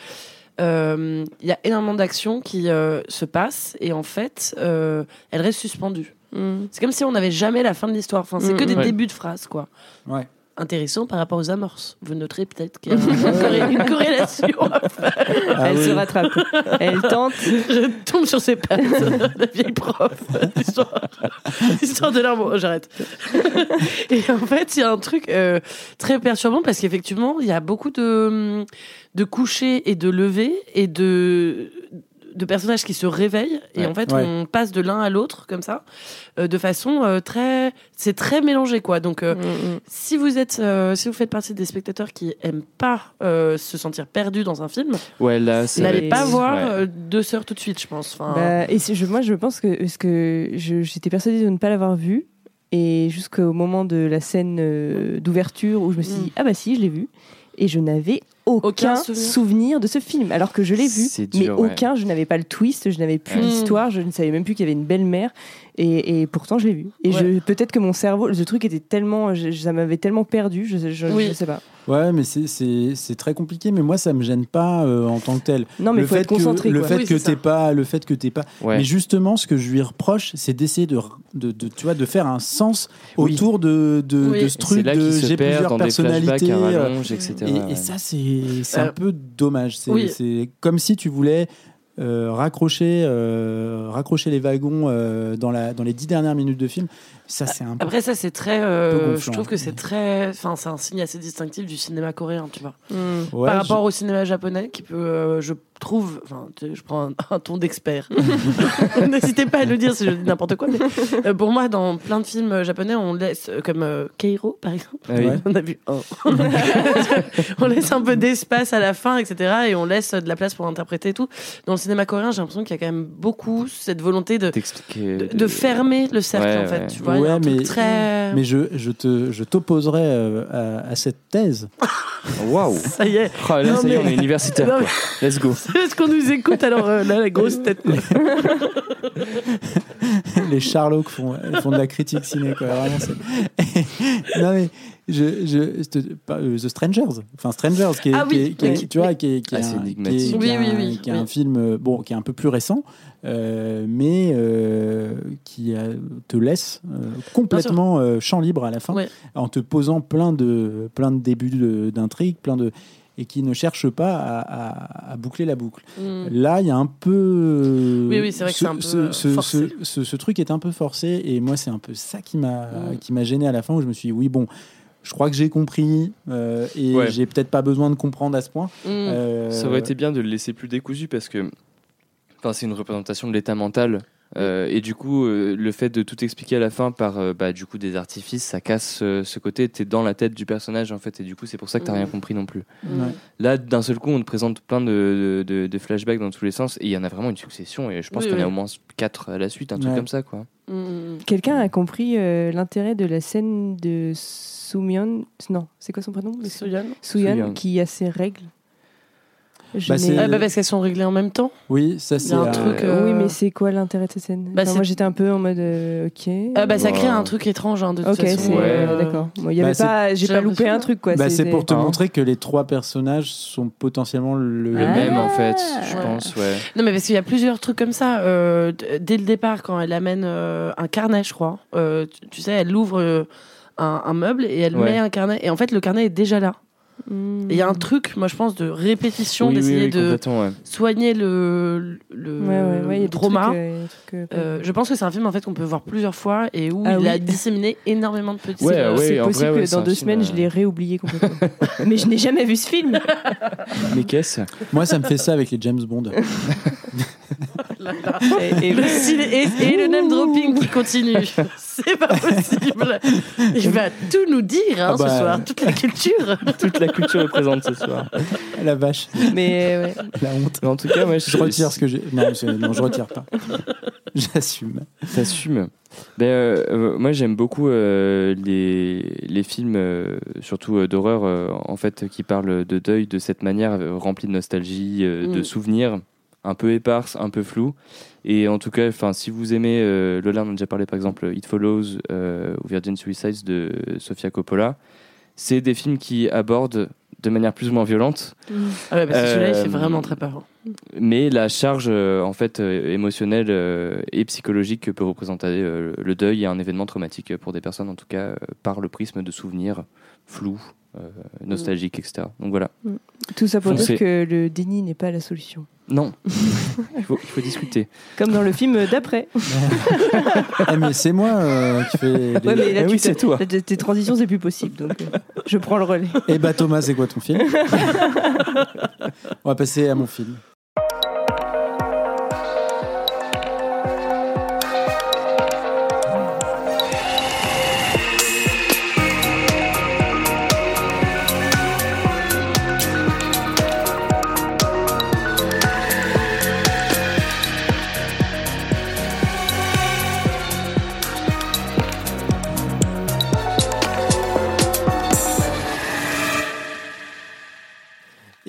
il y a énormément d'actions qui euh, se passent et en fait, euh, elles restent suspendues. Mm. C'est comme si on n'avait jamais la fin de l'histoire. Enfin, c'est Mm, que des mm. débuts de phrases, quoi. Ouais. Intéressant par rapport aux amorces. Vous noterez peut-être qu'il y a *laughs* une, corré- une corrélation. Ah Elle oui. se rattrape. Elle tente. Je tombe sur ses pattes, *laughs* la vieille prof d'histoire. Histoire de l'amour, Oh, j'arrête. Et en fait, il y a un truc euh, très perturbant parce qu'effectivement, il y a beaucoup de, de couchers et de levées et de, de personnages qui se réveillent. Et Ouais. en fait, Ouais. on passe de l'un à l'autre comme ça, euh, de façon euh, très. C'est très mélangé, quoi. Donc. euh, Mm, mm. si vous êtes, euh, si vous faites partie des spectateurs qui aiment pas euh, se sentir perdus dans un film, Ouais là c'est. n'allez pas ouais. voir euh, deux sœurs tout de suite, je pense. Enfin, Bah, et c'est- je, moi, je pense que, parce que je- j'étais persuadée de ne pas l'avoir vu. Et jusqu'au moment de la scène euh, d'ouverture où je me suis Mm. dit, ah bah si, je l'ai vu. Et je n'avais aucun, Aucun souvenir. souvenir. de ce film, alors que je l'ai vu. Mais ouais. aucun, je n'avais pas le twist, je n'avais plus Ouais. l'histoire, je ne savais même plus qu'il y avait une belle-mère. Et, et pourtant, je l'ai vu. Et Ouais. peut-être que mon cerveau, ce truc était tellement. je- ça m'avait tellement perdu, je, je, Oui. je sais pas. Ouais, mais c'est- c'est c'est très compliqué. Mais moi, ça me gêne pas euh, en tant que tel. Non, mais le il faut fait être concentré. que, le fait Oui, que t'es pas, le fait que t'es pas. Ouais. Mais justement, ce que je lui reproche, c'est d'essayer de, de, de- tu vois, de faire un sens Oui. autour de, de, Oui. de ce truc de j'ai plusieurs personnalités. euh, et ça, c'est c'est Euh, un peu dommage. C'est oui. c'est comme si tu voulais euh, raccrocher, euh, raccrocher les wagons euh, dans, la, dans les dix dernières minutes de film. Ça, c'est un peu. Après, ça, c'est très. euh, je trouve que c'est très. Enfin, c'est un signe assez distinctif du cinéma coréen, tu vois. Mm. Ouais, Par je- rapport au cinéma japonais, qui peut, euh, je trouve. Enfin, je prends un, un ton d'expert. *laughs* *laughs* N'hésitez pas à le dire si je dis n'importe quoi. Mais euh, pour moi, dans plein de films japonais, on laisse. euh, Comme euh, Keiro, par exemple. Ah oui. On a vu un. *laughs* on laisse un peu d'espace à la fin, etc. Et on laisse de la place pour interpréter et tout. Dans le cinéma coréen, j'ai l'impression qu'il y a quand même beaucoup cette volonté de, de, de fermer le cercle, Ouais, en fait. ouais. Tu vois, un mais- très. Mais je, je te je t'opposerai euh, à, à cette thèse. Waouh. Ça y est. Oh, là, Non, ça y est, on est universitaire. Non, quoi. Let's go. Est-ce qu'on nous écoute alors euh, là, la grosse tête quoi. *laughs* les Charlots qui font, ils font de la critique ciné. Quoi. Vraiment, c'est- *laughs* non, mais je, je, c'était pas- euh, The Strangers. Enfin, Strangers, qui est, Ah oui, qui est- qui est- oui, tu vois, oui. qui est, qui est Ah, c'est un, qui Oui, qui film euh, bon, qui est un peu plus récent, euh, mais euh, qui euh, te laisse euh, complètement euh, champ libre à la fin, Ouais. en te posant plein de, plein de débuts de- d'intrigues, plein de et qui ne cherche pas à, à- à boucler la boucle. Mm. Là, il y a un peu. Oui, oui, c'est vrai que ce- c'est un peu, ce, ce, forcé. ce- ce- ce truc est un peu forcé, et moi, c'est un peu ça qui m'a Mm. qui m'a gêné à la fin, où je me suis dit, oui, bon, je crois que j'ai compris, euh, et Ouais. j'ai peut-être pas besoin de comprendre à ce point. Mm. Euh, Ça aurait été bien de le laisser plus décousu parce que enfin, c'est une représentation de l'état mental. Euh, et du coup, euh, le fait de tout expliquer à la fin par euh, bah, du coup des artifices, ça casse euh, ce côté. T'es dans la tête du personnage en fait, et du coup, c'est pour ça que t'as Mhm. rien compris non plus. Mm. Là, d'un seul coup, on te présente plein de, de, de flashbacks dans tous les sens, et il y en a vraiment une succession. Et je pense Oui, qu'il y en a oui. au moins quatre à la suite, un truc comme ça, quoi. Mm. Quelqu'un a compris euh, l'intérêt de la scène de Soumyeon Non, c'est quoi son prénom? Soyeon Souyan Souyeon. qui a ses règles. Bah, c'est- Ah bah parce qu'elles sont réglées en même temps. Oui, ça Il y c'est a un euh, truc, Euh, Oui, mais c'est quoi l'intérêt de cette scène? Bah, Enfin, Moi, j'étais un peu en mode euh, ok. Ah bah ça crée un truc étrange hein, de toute ok, façon. c'est Ouais. euh, d'accord. Il y Bah, avait pas, j'ai pas loupé un truc quoi. bah, c'est pour te montrer que les trois personnages sont potentiellement le, Le Ah. même en fait, je Ouais. pense, ouais. Non mais parce qu'il y a plusieurs trucs comme ça. euh, dès le départ, quand elle amène euh, un carnet, je crois, euh, tu, tu sais, elle ouvre euh, un, un meuble et elle Ouais. met un carnet. Et en fait, le carnet est déjà là. Hmm. Il y a un truc, moi je pense, de répétition, Oui, d'essayer oui, de ouais. soigner le, le, Ouais, ouais, trauma. trucs, euh, euh, Euh, je pense que c'est un film en fait qu'on peut voir plusieurs fois et où Ah il a disséminé énormément de petits. Ouais, euh, ouais. c'est possible vrai, ouais, que dans deux film, semaines, euh, je l'ai réoublié complètement. *laughs* mais je n'ai jamais vu ce film. *laughs* Mais qu'est-ce Moi, ça me fait ça avec les James Bond. *laughs* Et- et- Le et, et le name dropping qui continue. C'est pas possible. Il va tout nous dire hein, Ah bah, ce soir, toute la culture. Toute la culture est présente ce soir. La vache, mais ouais. la honte. Mais en tout cas, moi, Je retire ce que j'ai. Non, je- non, je retire pas. *laughs* J'assume. T'assumes. Ben, euh, euh, moi, j'aime beaucoup euh, les, les films, surtout d'horreur, en fait, qui parlent de deuil de cette manière, remplie de nostalgie, de Mm. souvenirs, un peu éparses, un peu flous. Et en tout cas, si vous aimez, Lola on a déjà parlé par exemple, It Follows ou Virgin Suicides de Sofia Coppola, c'est des films qui abordent de manière plus ou moins violente Ah ouais, parce que celui-là, Euh, vraiment très peur. Mais la charge euh, en fait euh, émotionnelle euh, et psychologique que peut représenter euh, le deuil et un événement traumatique pour des personnes en tout cas euh, par le prisme de souvenirs flous euh, nostalgiques etc donc voilà Tout ça pour Foncez. dire que le déni n'est pas la solution. non *laughs* il faut, il faut discuter Comme dans le film d'après. *laughs* Eh, mais c'est moi euh, qui fais. les- Ouais, mais là, Eh tu oui, c'est toi. là, tes transitions, c'est plus possible. Donc, euh, je prends le relais. Eh bah Thomas, c'est quoi ton film? *laughs* On va passer à mon film.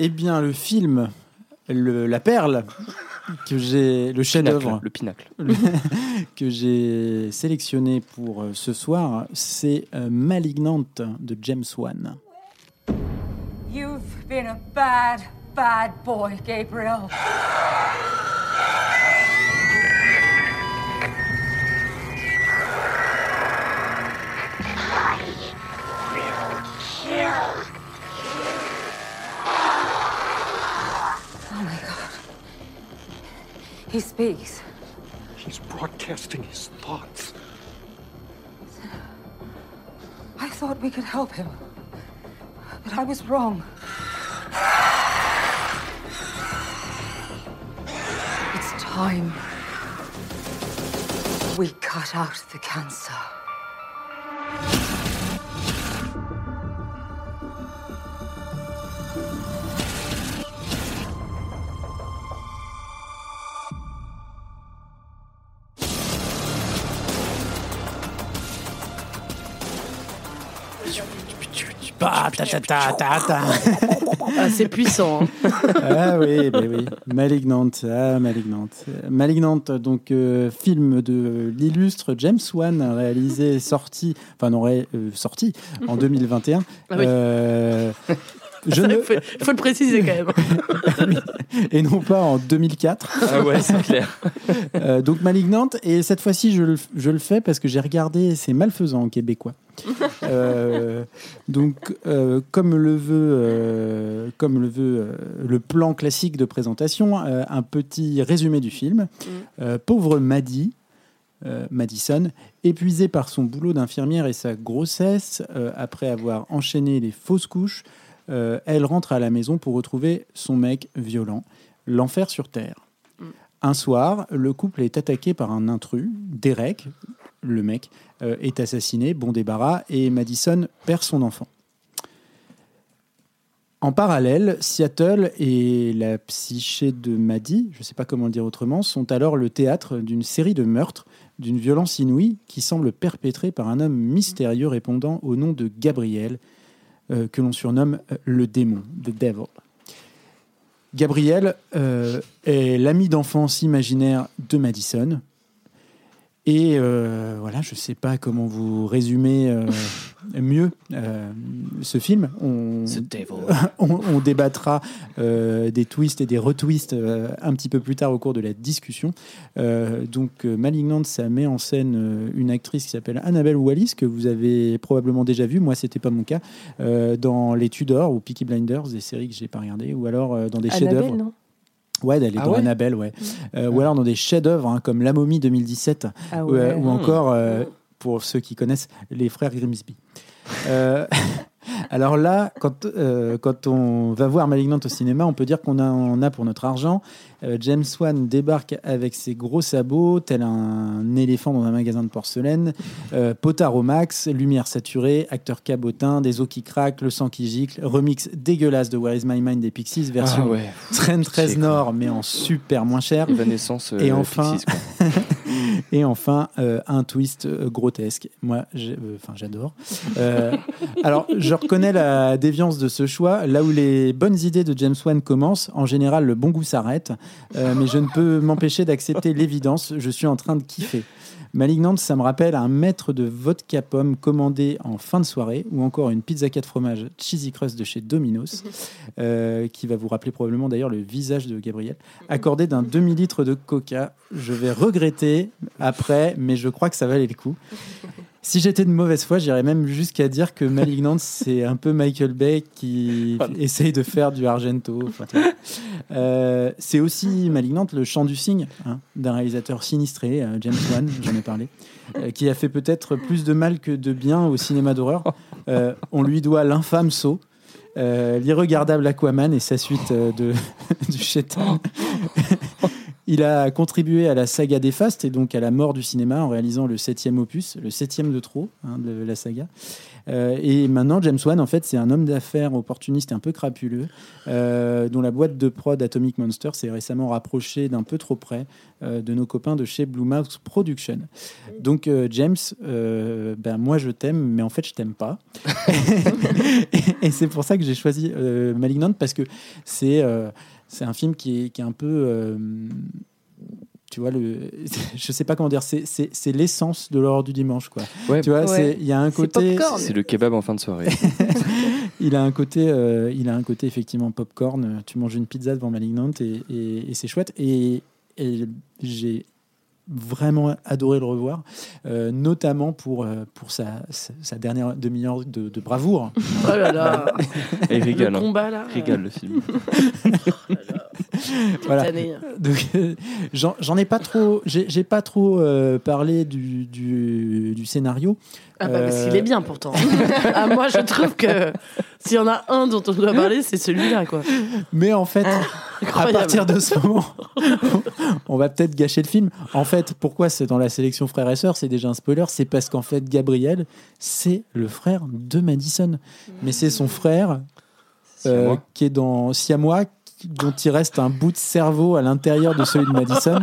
Eh bien, le film, le- la perle que j'ai, le chef-d'œuvre le pinacle *laughs* que j'ai sélectionné pour euh, ce soir, c'est euh, Malignante de James Wan. You've been a bad, bad boy, Gabriel. He speaks. He's broadcasting his thoughts. I thought we could help him. But I was wrong. It's time. We cut out the cancer. Bah, ta, ta, ta, ta, ta. Ah, c'est puissant. hein. Ah oui, bah oui. Malignante, ah, Malignante. Malignante, donc euh, film de l'illustre James Wan, réalisé, et sorti, enfin non, ré- euh, sorti en *laughs* 2021. Ah oui. Euh, je ne- il faut, le préciser quand même. *laughs* et non pas en 2004. ah ouais c'est clair *laughs* Euh, donc Malignante, et cette fois-ci je le, je le fais parce que j'ai regardé C'est malfaisant en québécois. *laughs* Euh, donc euh, comme le veut, euh, comme le, veut euh, le plan classique de présentation, euh, un petit résumé du film. Euh, pauvre Maddie, euh, Madison, épuisée par son boulot d'infirmière et sa grossesse, euh, après avoir enchaîné les fausses couches, euh, elle rentre à la maison pour retrouver son mec violent. L'enfer sur Terre. Un soir, le couple est attaqué par un intrus, Derek, le mec, euh, est assassiné, bon débarras, et Madison perd son enfant. En parallèle, Seattle et la psyché de Maddie, je ne sais pas comment le dire autrement, sont alors le théâtre d'une série de meurtres d'une violence inouïe qui semble perpétrée par un homme mystérieux répondant au nom de Gabriel, que l'on surnomme euh, le démon, the devil. Gabriel euh, est l'ami d'enfance imaginaire de Madison. Et euh, voilà, je ne sais pas comment vous résumer euh, *laughs* mieux euh, ce film. On, *laughs* on, on débattra euh, des twists et des retwists euh, un petit peu plus tard au cours de la discussion. Euh, donc, euh, Malignant, ça met en scène euh, une actrice qui s'appelle Annabelle Wallis, que vous avez probablement déjà vue. Moi, c'était pas mon cas. euh, dans Les Tudors ou Peaky Blinders, des séries que j'ai pas regardées, ou alors euh, dans des Annabelle, chefs-d'œuvre. Ouais, elle est Ah dans ouais Annabelle, ouais. Euh, Ou alors dans des chefs-d'œuvre hein, comme La Momie 2017, Ah ou, ouais. euh, ou encore, euh, pour ceux qui connaissent, les frères Grimsby. Euh, *laughs* alors là, quand, euh, quand on va voir Malignant au cinéma, on peut dire qu'on a- en a pour notre argent. Euh, James Wan débarque avec ses gros sabots, tel un éléphant dans un magasin de porcelaine, euh, potard au max, lumière saturée, acteur cabotin, des os qui craquent, le sang qui gicle, remix dégueulasse de Where Is My Mind des Pixies, version Ah ouais. Train 13 Chier, quoi. Nord, mais en super moins cher. Evanescence. euh, Et enfin- Pixies, quoi. *laughs* *laughs* Et enfin, euh, un twist euh, grotesque. Moi, euh, enfin, j'adore. Alors, je reconnais la déviance de ce choix. Là où les bonnes idées de James Wan commencent, en général, le bon goût s'arrête. Mais je ne peux m'empêcher d'accepter l'évidence. Je suis en train de kiffer. Malignante, ça me rappelle un maître de vodka pomme commandé en fin de soirée, ou encore une pizza 4 fromages cheesy crust de chez Domino's, euh, qui va vous rappeler probablement d'ailleurs le visage de Gabriel, accordé d'un demi-litre de coca. Je vais regretter après, mais je crois que ça valait le coup. *laughs* Si j'étais de mauvaise foi, j'irais même jusqu'à dire que Malignante, *laughs* c'est un peu Michael Bay qui essaye de faire du Argento. Enfin. Euh, c'est aussi Malignante, le chant du cygne, hein, d'un réalisateur sinistré, euh, James Wan, j'en ai parlé, euh, qui a fait peut-être plus de mal que de bien au cinéma d'horreur. On lui doit l'infâme saut. l'irregardable Aquaman et sa suite de, *laughs* du chétan. *laughs* Il a contribué à la saga des Fastes et donc à la mort du cinéma en réalisant le septième opus, le septième de trop hein, de la saga. Euh, et maintenant, James Wan, en fait, c'est un homme d'affaires opportuniste et un peu crapuleux, euh, dont la boîte de prod Atomic Monster s'est récemment rapprochée d'un peu trop près euh, de nos copains de chez Blue Mouse Production. Donc, James, ben, moi je t'aime, mais en fait, je t'aime pas. *laughs* *laughs* et et c'est pour ça que j'ai choisi euh, Malignant, parce que c'est c'est un film qui est, qui est un peu. euh, tu vois, le, *laughs* je sais pas comment dire, c'est- c'est c'est l'essence de l'horreur du dimanche, quoi. Ouais, Tu vois, Ouais. il y a un côté. c'est le kebab en fin de soirée. *laughs* Il a un côté, euh, il a un côté effectivement popcorn. Tu manges une pizza devant Malignant et, et- et c'est chouette. Et, et j'ai vraiment adoré le revoir, euh, notamment pour, euh, pour sa, sa, dernière demi-heure de, de bravoure. Oh là là. *laughs* Et il rigole. Le hein. combat là. Rigole le film. *laughs* Voilà. Tanné. Donc, euh, j'en j'en ai pas trop, j'ai j'ai pas trop euh, parlé du, du, du scénario. Ah bah, parce Euh, qu'il est bien pourtant. *laughs* ah, moi je trouve que s'il y en a un dont on doit parler, c'est celui-là quoi. Mais en fait, *laughs* à partir de ce moment, on va peut-être gâcher le film. En fait, pourquoi c'est dans la sélection frères et sœurs C'est déjà un spoiler. C'est parce qu'en fait, Gabriel, c'est le frère de Madison. Mais c'est son frère euh, qui est dans Siamois dont il reste un bout de cerveau à l'intérieur de celui de Madison.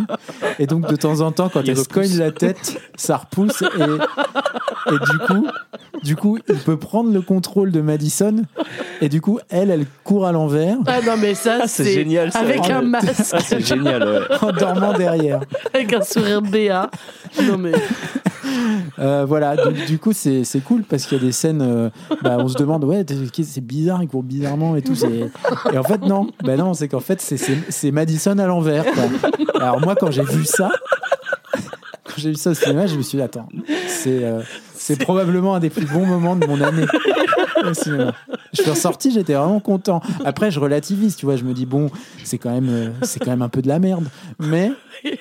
Et donc, de temps en temps, quand Il elle se cogne la tête, ça repousse. Et, et du coup, du coup, il peut prendre le contrôle de Madison. Et du coup, elle, elle court à l'envers Ah non mais ça Ah, c'est c'est génial, ça. avec un masque, Ah, c'est génial, ouais. en dormant derrière. avec un sourire béat. Non mais Euh, voilà, donc, du coup, c'est c'est cool parce qu'il y a des scènes, euh, bah, on se demande, ouais, t'es- c'est bizarre, il court bizarrement et tout. c'est- Et en fait, non, bah non, c'est qu'en fait, c'est- c'est c'est Madison à l'envers. quoi. Alors, moi, quand j'ai vu ça, quand j'ai vu ça au cinéma, je me suis dit, attends, c'est euh, c'est probablement un des plus bons moments de mon année au cinéma. Je suis ressorti, j'étais vraiment content. Après, je relativise, tu vois, je me dis, bon, c'est quand, même, euh, c'est quand même un peu de la merde. Mais,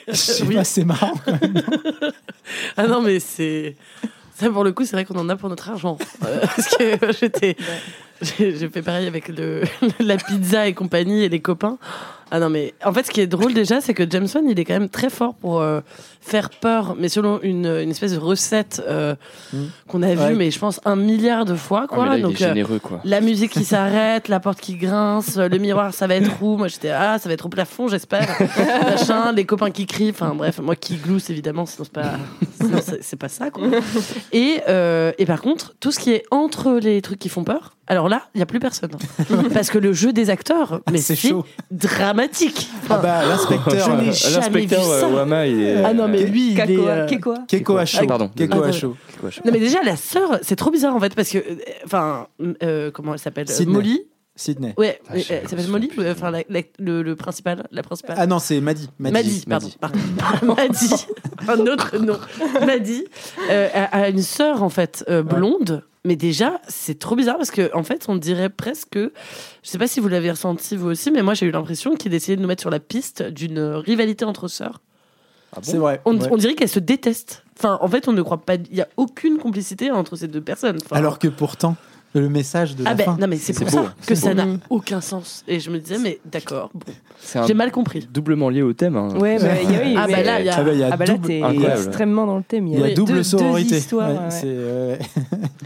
je sais Oui. pas, c'est marrant. *laughs* ah non mais c'est ça pour le coup c'est vrai qu'on en a pour notre argent Euh, parce que j'étais j'ai j'ai fait pareil avec le, *laughs* la pizza et compagnie et les copains. Ah non, mais en fait, ce qui est drôle déjà, c'est que James Wan, il est quand même très fort pour euh, faire peur, mais selon une, une espèce de recette euh, qu'on a vue, mais je pense un milliard de fois, Ah, quoi. mais là, il Donc, est euh, généreux, quoi. la musique qui s'arrête, la porte qui grince, le miroir, ça va être où Moi, j'étais, ah, ça va être au plafond, j'espère. *laughs* Machin, les copains qui crient, enfin bref, moi qui glousse, évidemment, sinon c'est pas, sinon, c'est pas ça, quoi. *laughs* Et, euh, et par contre, tout ce qui est entre les trucs qui font peur, alors là, il n'y a plus personne. *laughs* Parce que le jeu des acteurs, mais C'est c'est Ah bah, l'inspecteur. Je n'ai euh, jamais L'inspecteur vu ça. euh, Wama, il est. Ah non, mais lui, il est, Kakoa, euh, Kekoa. Chaud. Ah, pardon. Je- Non mais déjà la sœur, c'est trop bizarre en fait parce que, euh, enfin, euh, comment elle s'appelle Sydney. Molly. Sydney. Ouais, Ah, euh, elle s'appelle Molly. euh, Enfin, la- la- le, le principal, la principale. Ah non, c'est Maddy. Maddy, pardon. pardon. *laughs* Maddy, un autre nom. Maddy euh, a, a une sœur en fait euh, blonde. Mais déjà, c'est trop bizarre parce que en fait, on dirait presque, que- je sais pas si vous l'avez ressenti vous aussi, mais moi j'ai eu l'impression qu'il essayait de nous mettre sur la piste d'une rivalité entre sœurs. Ah bon? C'est vrai. On, ouais. on dirait qu'elles se détestent. Enfin, en fait, on ne croit pas. Il y a aucune complicité entre ces deux personnes. Enfin, Alors que pourtant, le message de ah la ben fin. non mais c'est pour beau. ça que C'est ça n'a aucun sens. Et je me disais mais d'accord, bon, j'ai mal compris. doublement lié au thème. hein. Ouais, bah, il y a- oui, Ah mais- bah là, il y a- Ah bah, il y a Ah bah là, t'es extrêmement dans le thème. il y a Oui, double deux- sororité. deux histoires, Ouais, ouais. c'est, euh,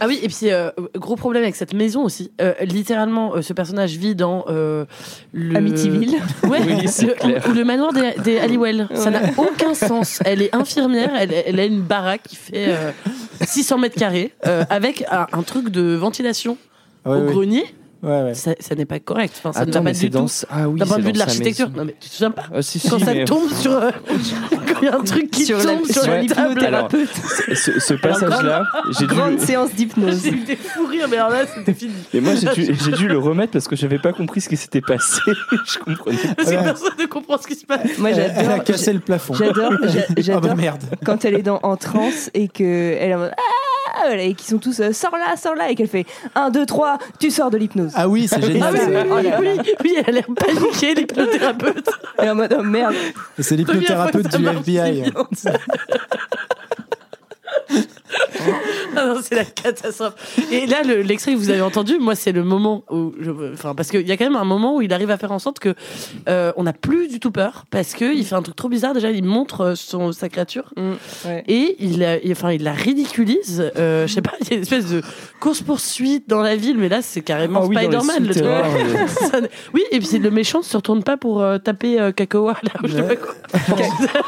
Ah oui et puis euh, gros problème avec cette maison aussi. Euh, littéralement, euh, ce personnage vit dans euh, le Amityville. *laughs* Ouais, Oui, le- ou le manoir des, des Halliwell. Ça n'a aucun sens. Elle est infirmière, elle, elle a une baraque qui fait euh, 600 mètres carrés euh, avec un, un truc de ventilation ouais, au ouais. grenier. Ouais, ouais. Ça, ça n'est pas correct. Enfin, ça ne Attends, va mais pas du dans. tout. Ah oui, D'un point de vue de l'architecture. Non mais tu te souviens pas Ah, si, si, quand ça mais- tombe sur euh, *laughs* quand il y a un truc qui Sur la- tombe sur sur la Alors, *laughs* ce, ce passage-là, j'ai dû. Grande séance d'hypnose. *laughs* j'ai eu des fous rires mais alors là c'était fini Et moi, j'ai dû, dû le remettre parce que j'avais pas compris ce qui s'était passé. je comprenais pas. parce que personne ne comprend ce qui se passe Moi, Elle, elle a j'adore. cassé le plafond. J'adore, j'a- Ah bah j'adore merde. quand elle est dans en transe et que elle est en mode, Ah et qu'ils sont tous euh, sors là, sors là et qu'elle fait 1 2 3, tu sors de l'hypnose. Ah oui, c'est Ah génial. oui, oui, oui, oui, elle a l'air paniquée, l'hypnothérapeute. Elle est en mode oh merde. C'est l'hypnothérapeute du FBI. *laughs* Ah non, c'est la catastrophe. Et là, le- l'extrait que vous avez entendu, moi, c'est le moment où, je, enfin, parce qu'il y a quand même un moment où il arrive à faire en sorte que euh, on n'a plus du tout peur, parce que il fait un truc trop bizarre. Déjà, il montre euh, son sa créature Ouais. et il, la- il- enfin, il la ridiculise. Euh, je sais pas, il y a une espèce de course poursuite dans la ville, mais là, c'est carrément Ah oui, Spider-Man. le truc. *laughs* oui, et puis le méchant ne se retourne pas pour euh, taper euh, Kakaoa là, ou je sais pas quoi.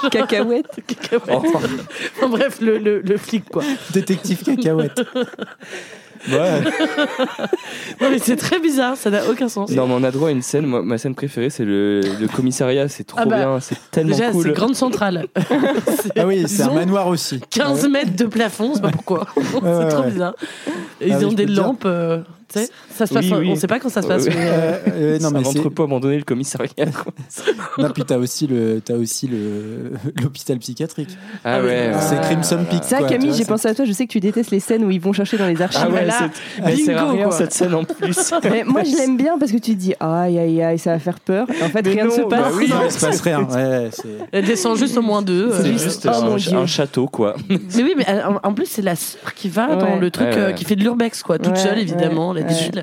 *laughs* Cacahuète. *laughs* Cacahuète. Enfin, bref, le, le, le flic quoi. Détective cacahuète. Ouais. Non mais c'est très bizarre, ça n'a aucun sens. Non, mais on a droit à une scène. Moi, ma scène préférée, c'est le, le commissariat. C'est trop Ah bah, bien. C'est tellement Déjà, cool. c'est Grande Centrale. *laughs* Ah oui, c'est Ils un manoir aussi. 15 mètres de plafond, c'est pas pourquoi. *laughs* c'est ouais, trop ouais. bizarre. Ils Ah oui, ont des lampes. euh, tu sais, ça se passe. Oui, oui. On sait pas quand ça se passe. Ouais, mais, euh, Euh, euh, non, c'est mais un c'est. entrepôt abandonné, le commissariat. Non, puis t'as aussi le, t'as aussi le, *laughs* l'hôpital psychiatrique. Ah, Ah oui. ouais. Ah. C'est Crimson Peak. Ça, quoi, Camille, j'ai pensé à toi. Je sais que tu détestes les scènes où ils vont chercher dans les archives. Ah ouais, là, c'est- mais c'est bingo, rien cette scène en plus. *laughs* Mais moi, je l'aime bien parce que tu te dis aïe aïe aïe, ça va faire peur. Et en fait, Mais rien ne se bah passe. oui. Non, il se passe rien. Ouais, *laughs* Elle descend juste au moins deux. C'est euh, juste oh un, château, quoi. Mais oui, mais euh, en, plus, c'est la sœur qui va dans le truc euh, qui fait de l'urbex, quoi. Toute seule, évidemment.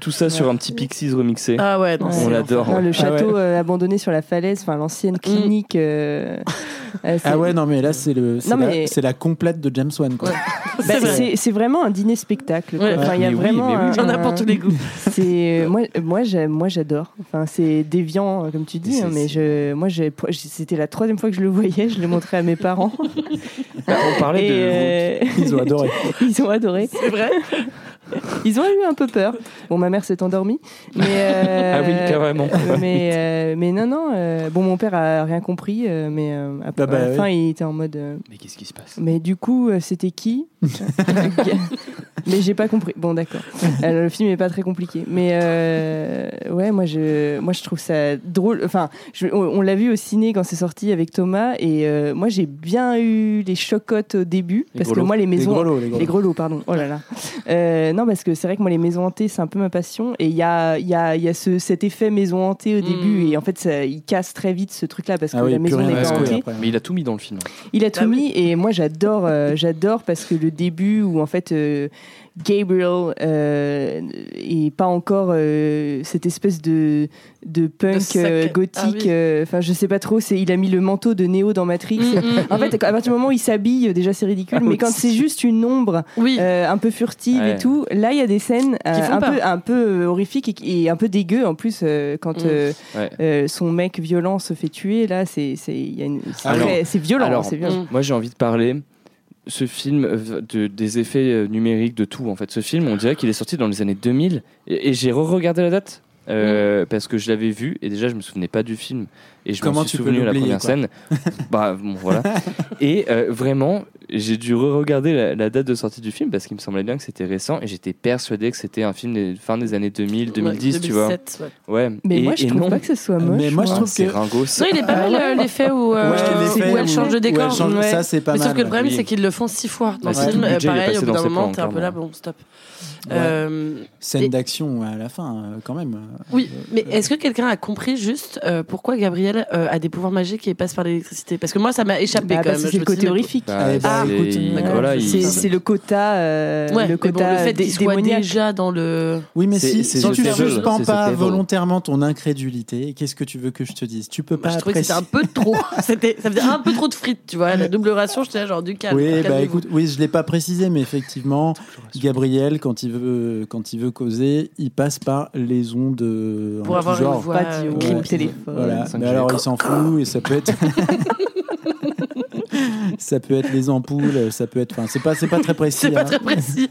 Tout ça sur un petit Pixies remixé. Ah ouais, non, On l'adore. Le Ah château ouais. euh, abandonné sur la falaise, enfin l'ancienne clinique. euh, *laughs* euh, Ah ouais, non, mais là, c'est le, c'est la, mais- c'est la complète de James Wan, quoi. *laughs* Bah, C'est vrai. c'est c'est vraiment un dîner spectacle. quoi. Enfin, il y a Mais oui, vraiment. oui. un- Il y en a pour tous les goûts. *laughs* C'est moi, moi, j'aime- moi, j'adore. Enfin, c'est déviant, comme tu dis, Mais hein, mais je, moi, j'ai- c'était la troisième fois que je le voyais. Je l'ai montré à mes parents Bah, on parlait et de. euh, Ils ont adoré. ils ont adoré. C'est vrai Ils ont eu un peu peur. Bon, ma mère s'est endormie, mais euh, *laughs* Ah oui, carrément. *laughs* mais euh, mais non, non. euh, bon, mon père a rien compris, euh, mais euh, après, Bah, bah, à la oui. fin, il était en mode. euh, Mais qu'est-ce qui se passe? mais du coup, euh, c'était qui? *laughs* Mais j'ai pas compris. Bon, d'accord. Euh, le film est pas très compliqué, mais euh, ouais, moi je, moi je trouve ça drôle. Enfin, je- on, on l'a vu au ciné quand c'est sorti avec Thomas, et euh, moi j'ai bien eu les chocottes au début Les parce que moi les Les maisons, grelots, les grelots. les grelots, pardon. Oh là là. Euh, non, parce que c'est vrai que moi, les maisons hantées, c'est un peu ma passion. Et il y a, il y a, il y a ce, cet effet maison hantée au Mm. début. Et en fait, ça, il casse très vite ce truc-là parce que Ah oui, la maison n'est pas hantée. après. Mais il a tout mis dans le film. Il a tout Ah oui. mis. Et moi, j'adore, euh, j'adore parce que le début où en fait. Gabriel euh, et pas encore euh, cette espèce de de punk euh, Ah gothique. oui. euh, Enfin, je sais pas trop. C'est il a mis le manteau de Neo dans Matrix. Mm, mm, En fait, à partir du moment où il s'habille, déjà c'est ridicule. mais quand c'est juste une ombre Oui. euh, un peu furtive Ouais. et tout, là il y a des scènes euh, un peu un peu horrifiques et, et un peu dégueu en plus euh, quand Mm. euh, Ouais. euh, son mec violent se fait tuer. Là, c'est c'est il y a une- c'est Alors- très- c'est violent. alors, c'est violent. Mm. Moi, j'ai envie de parler ce film euh, de, des effets euh, numériques de tout en fait. Ce film, on dirait qu'il est sorti dans les années 2000 et, et j'ai re-regardé la date. euh, parce que je l'avais vu et déjà je me souvenais pas du film et je Comment me suis tu peux souvenu de la première quoi. scène *laughs* bah bon voilà et euh, vraiment j'ai dû re-regarder la, la date de sortie du film parce qu'il me semblait bien que c'était récent et j'étais persuadé que c'était un film des fin des années 2000 2010 Ouais, tu vois 2007, ouais. ouais Mais et, moi, je trouve non pas que ce soit moche. Mais moi, je trouve c'est que- ringo Non, il est pas mal euh, l'effet où, euh, où elle change de décor. change- ouais. Ça, c'est pas Mais mal. sauf que le problème, Oui. c'est qu'ils le font six fois dans Bah, le film. pareil, au bout d'un moment, t'es un peu là, bon, stop. Ouais. Euh, Scène Et- d'action à la fin, quand même. Oui, Euh, mais est-ce que quelqu'un a compris juste euh, pourquoi Gabriel euh, a des pouvoirs magiques et passe par l'électricité Parce que moi, ça m'a échappé Bah, quand parce même. c'est le côté horrifique. Bah, bah, c'est- le quota, euh, Ouais, le quota bon, le fait dé- qu'il soit déjà dans le. Oui, mais si, c'est si The tu Devil, suspends pas volontairement ton incrédulité, qu'est-ce que tu veux que je te dise? Tu peux pas je trouvais que c'était un peu trop. *laughs* C'était, ça faisait un peu trop de frites, tu vois. La double ration, j'étais genre du calme. Oui, bah écoute, oui, je l'ai pas précisé, mais effectivement, Gabriel, quand il veut, quand il veut causer, il passe par les ondes euh, Pour avoir une voix. Euh, téléphone. Voilà. 5G. Mais alors, il s'en fout et ça peut être. *laughs* ça peut être les ampoules, ça peut être. Enfin, c'est pas, c'est pas très précis. C'est pas hein. très précis.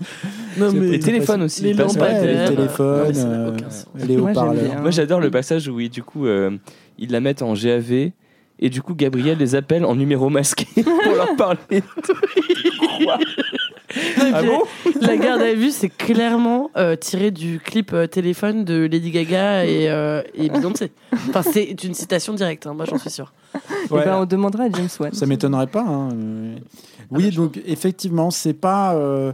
Non, mais. les téléphones aussi Les Ouais, les téléphones, euh, les haut-parleurs. Moi, j'adore le passage où, du coup, euh, ils la mettent en GAV et du coup, Gabriel les appelle en numéro masqué *laughs* pour leur parler. *laughs* ah bon *laughs* La garde à vue, c'est clairement euh, tiré du clip euh, téléphone de Lady Gaga et, euh, et Beyoncé. Enfin, c'est une citation directe, hein, moi j'en suis sûre. Eh Ouais. ben, on demandera à James Wan. Ça m'étonnerait pas. hein. Oui, donc effectivement, c'est pas. euh,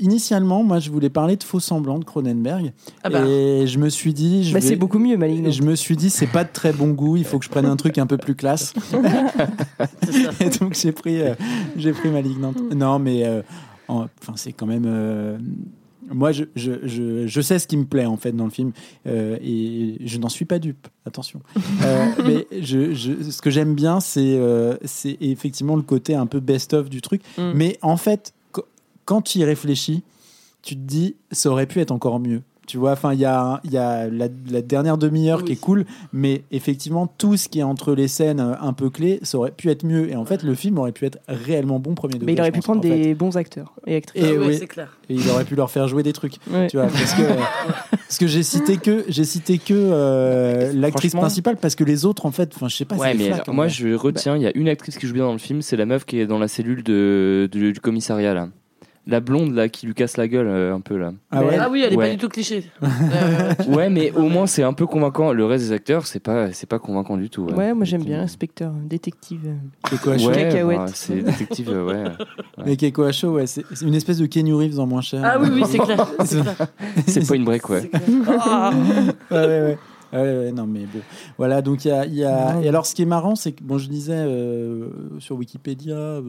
Initialement, moi, je voulais parler de faux semblants de Cronenberg, Ah bah. et je me suis dit, Bah, vais- c'est beaucoup mieux, Malignant. Je me suis dit, c'est pas de très bon goût. Il faut que je prenne un truc un peu plus classe. *laughs* Et donc j'ai pris, euh, j'ai pris Malignante. Non, mais euh, enfin, c'est quand même. euh, moi, je, je, je, je sais ce qui me plaît en fait dans le film euh, et je n'en suis pas dupe. Attention. *laughs* Euh, mais je, je- ce que j'aime bien, c'est c'est effectivement le côté un peu best-of du truc. Mm. Mais en fait, qu- quand tu y réfléchis, tu te dis, ça aurait pu être encore mieux. Tu vois, enfin, il y a, il y a la, la dernière demi-heure Oui. qui est cool, mais effectivement, tout ce qui est entre les scènes euh, un peu clés, ça aurait pu être mieux. Et en fait, le film aurait pu être réellement bon premier degré. Mais il aurait pu pense, prendre fait. des bons acteurs et actrices. Et Ah ouais, oui. c'est clair. Et il aurait pu leur faire jouer des trucs. *laughs* Ouais. Tu vois, parce que, parce que j'ai cité que, j'ai cité que euh, l'actrice principale, parce que les autres, en fait, enfin, je sais pas. Ouais, c'est mais flac, moi je retiens, il y a une actrice qui joue bien dans le film, c'est la meuf qui est dans la cellule de, de- du commissariat là. La blonde là qui lui casse la gueule euh, un peu là. Ah ouais. Ah oui, elle est Ouais. pas du tout cliché. *laughs* Euh, Ouais, mais au moins c'est un peu convaincant. Le reste des acteurs, c'est pas, c'est pas convaincant du tout. Ouais, moi j'aime bien inspecteur, détective. Keiko Acho. Ouais, Cacahuète. bah, c'est détective, euh, ouais. *laughs* Mais Keiko Acho, ouais, c'est une espèce de Kenny Reeves en moins cher. Ah oui, oui, c'est *laughs* clair. C'est pas une break, ouais. Ah. ouais, ouais, ouais. Non, mais bon. Voilà, donc il y a. il y a- Et alors, ce qui est marrant, c'est que, bon, je disais euh, sur Wikipédia, euh,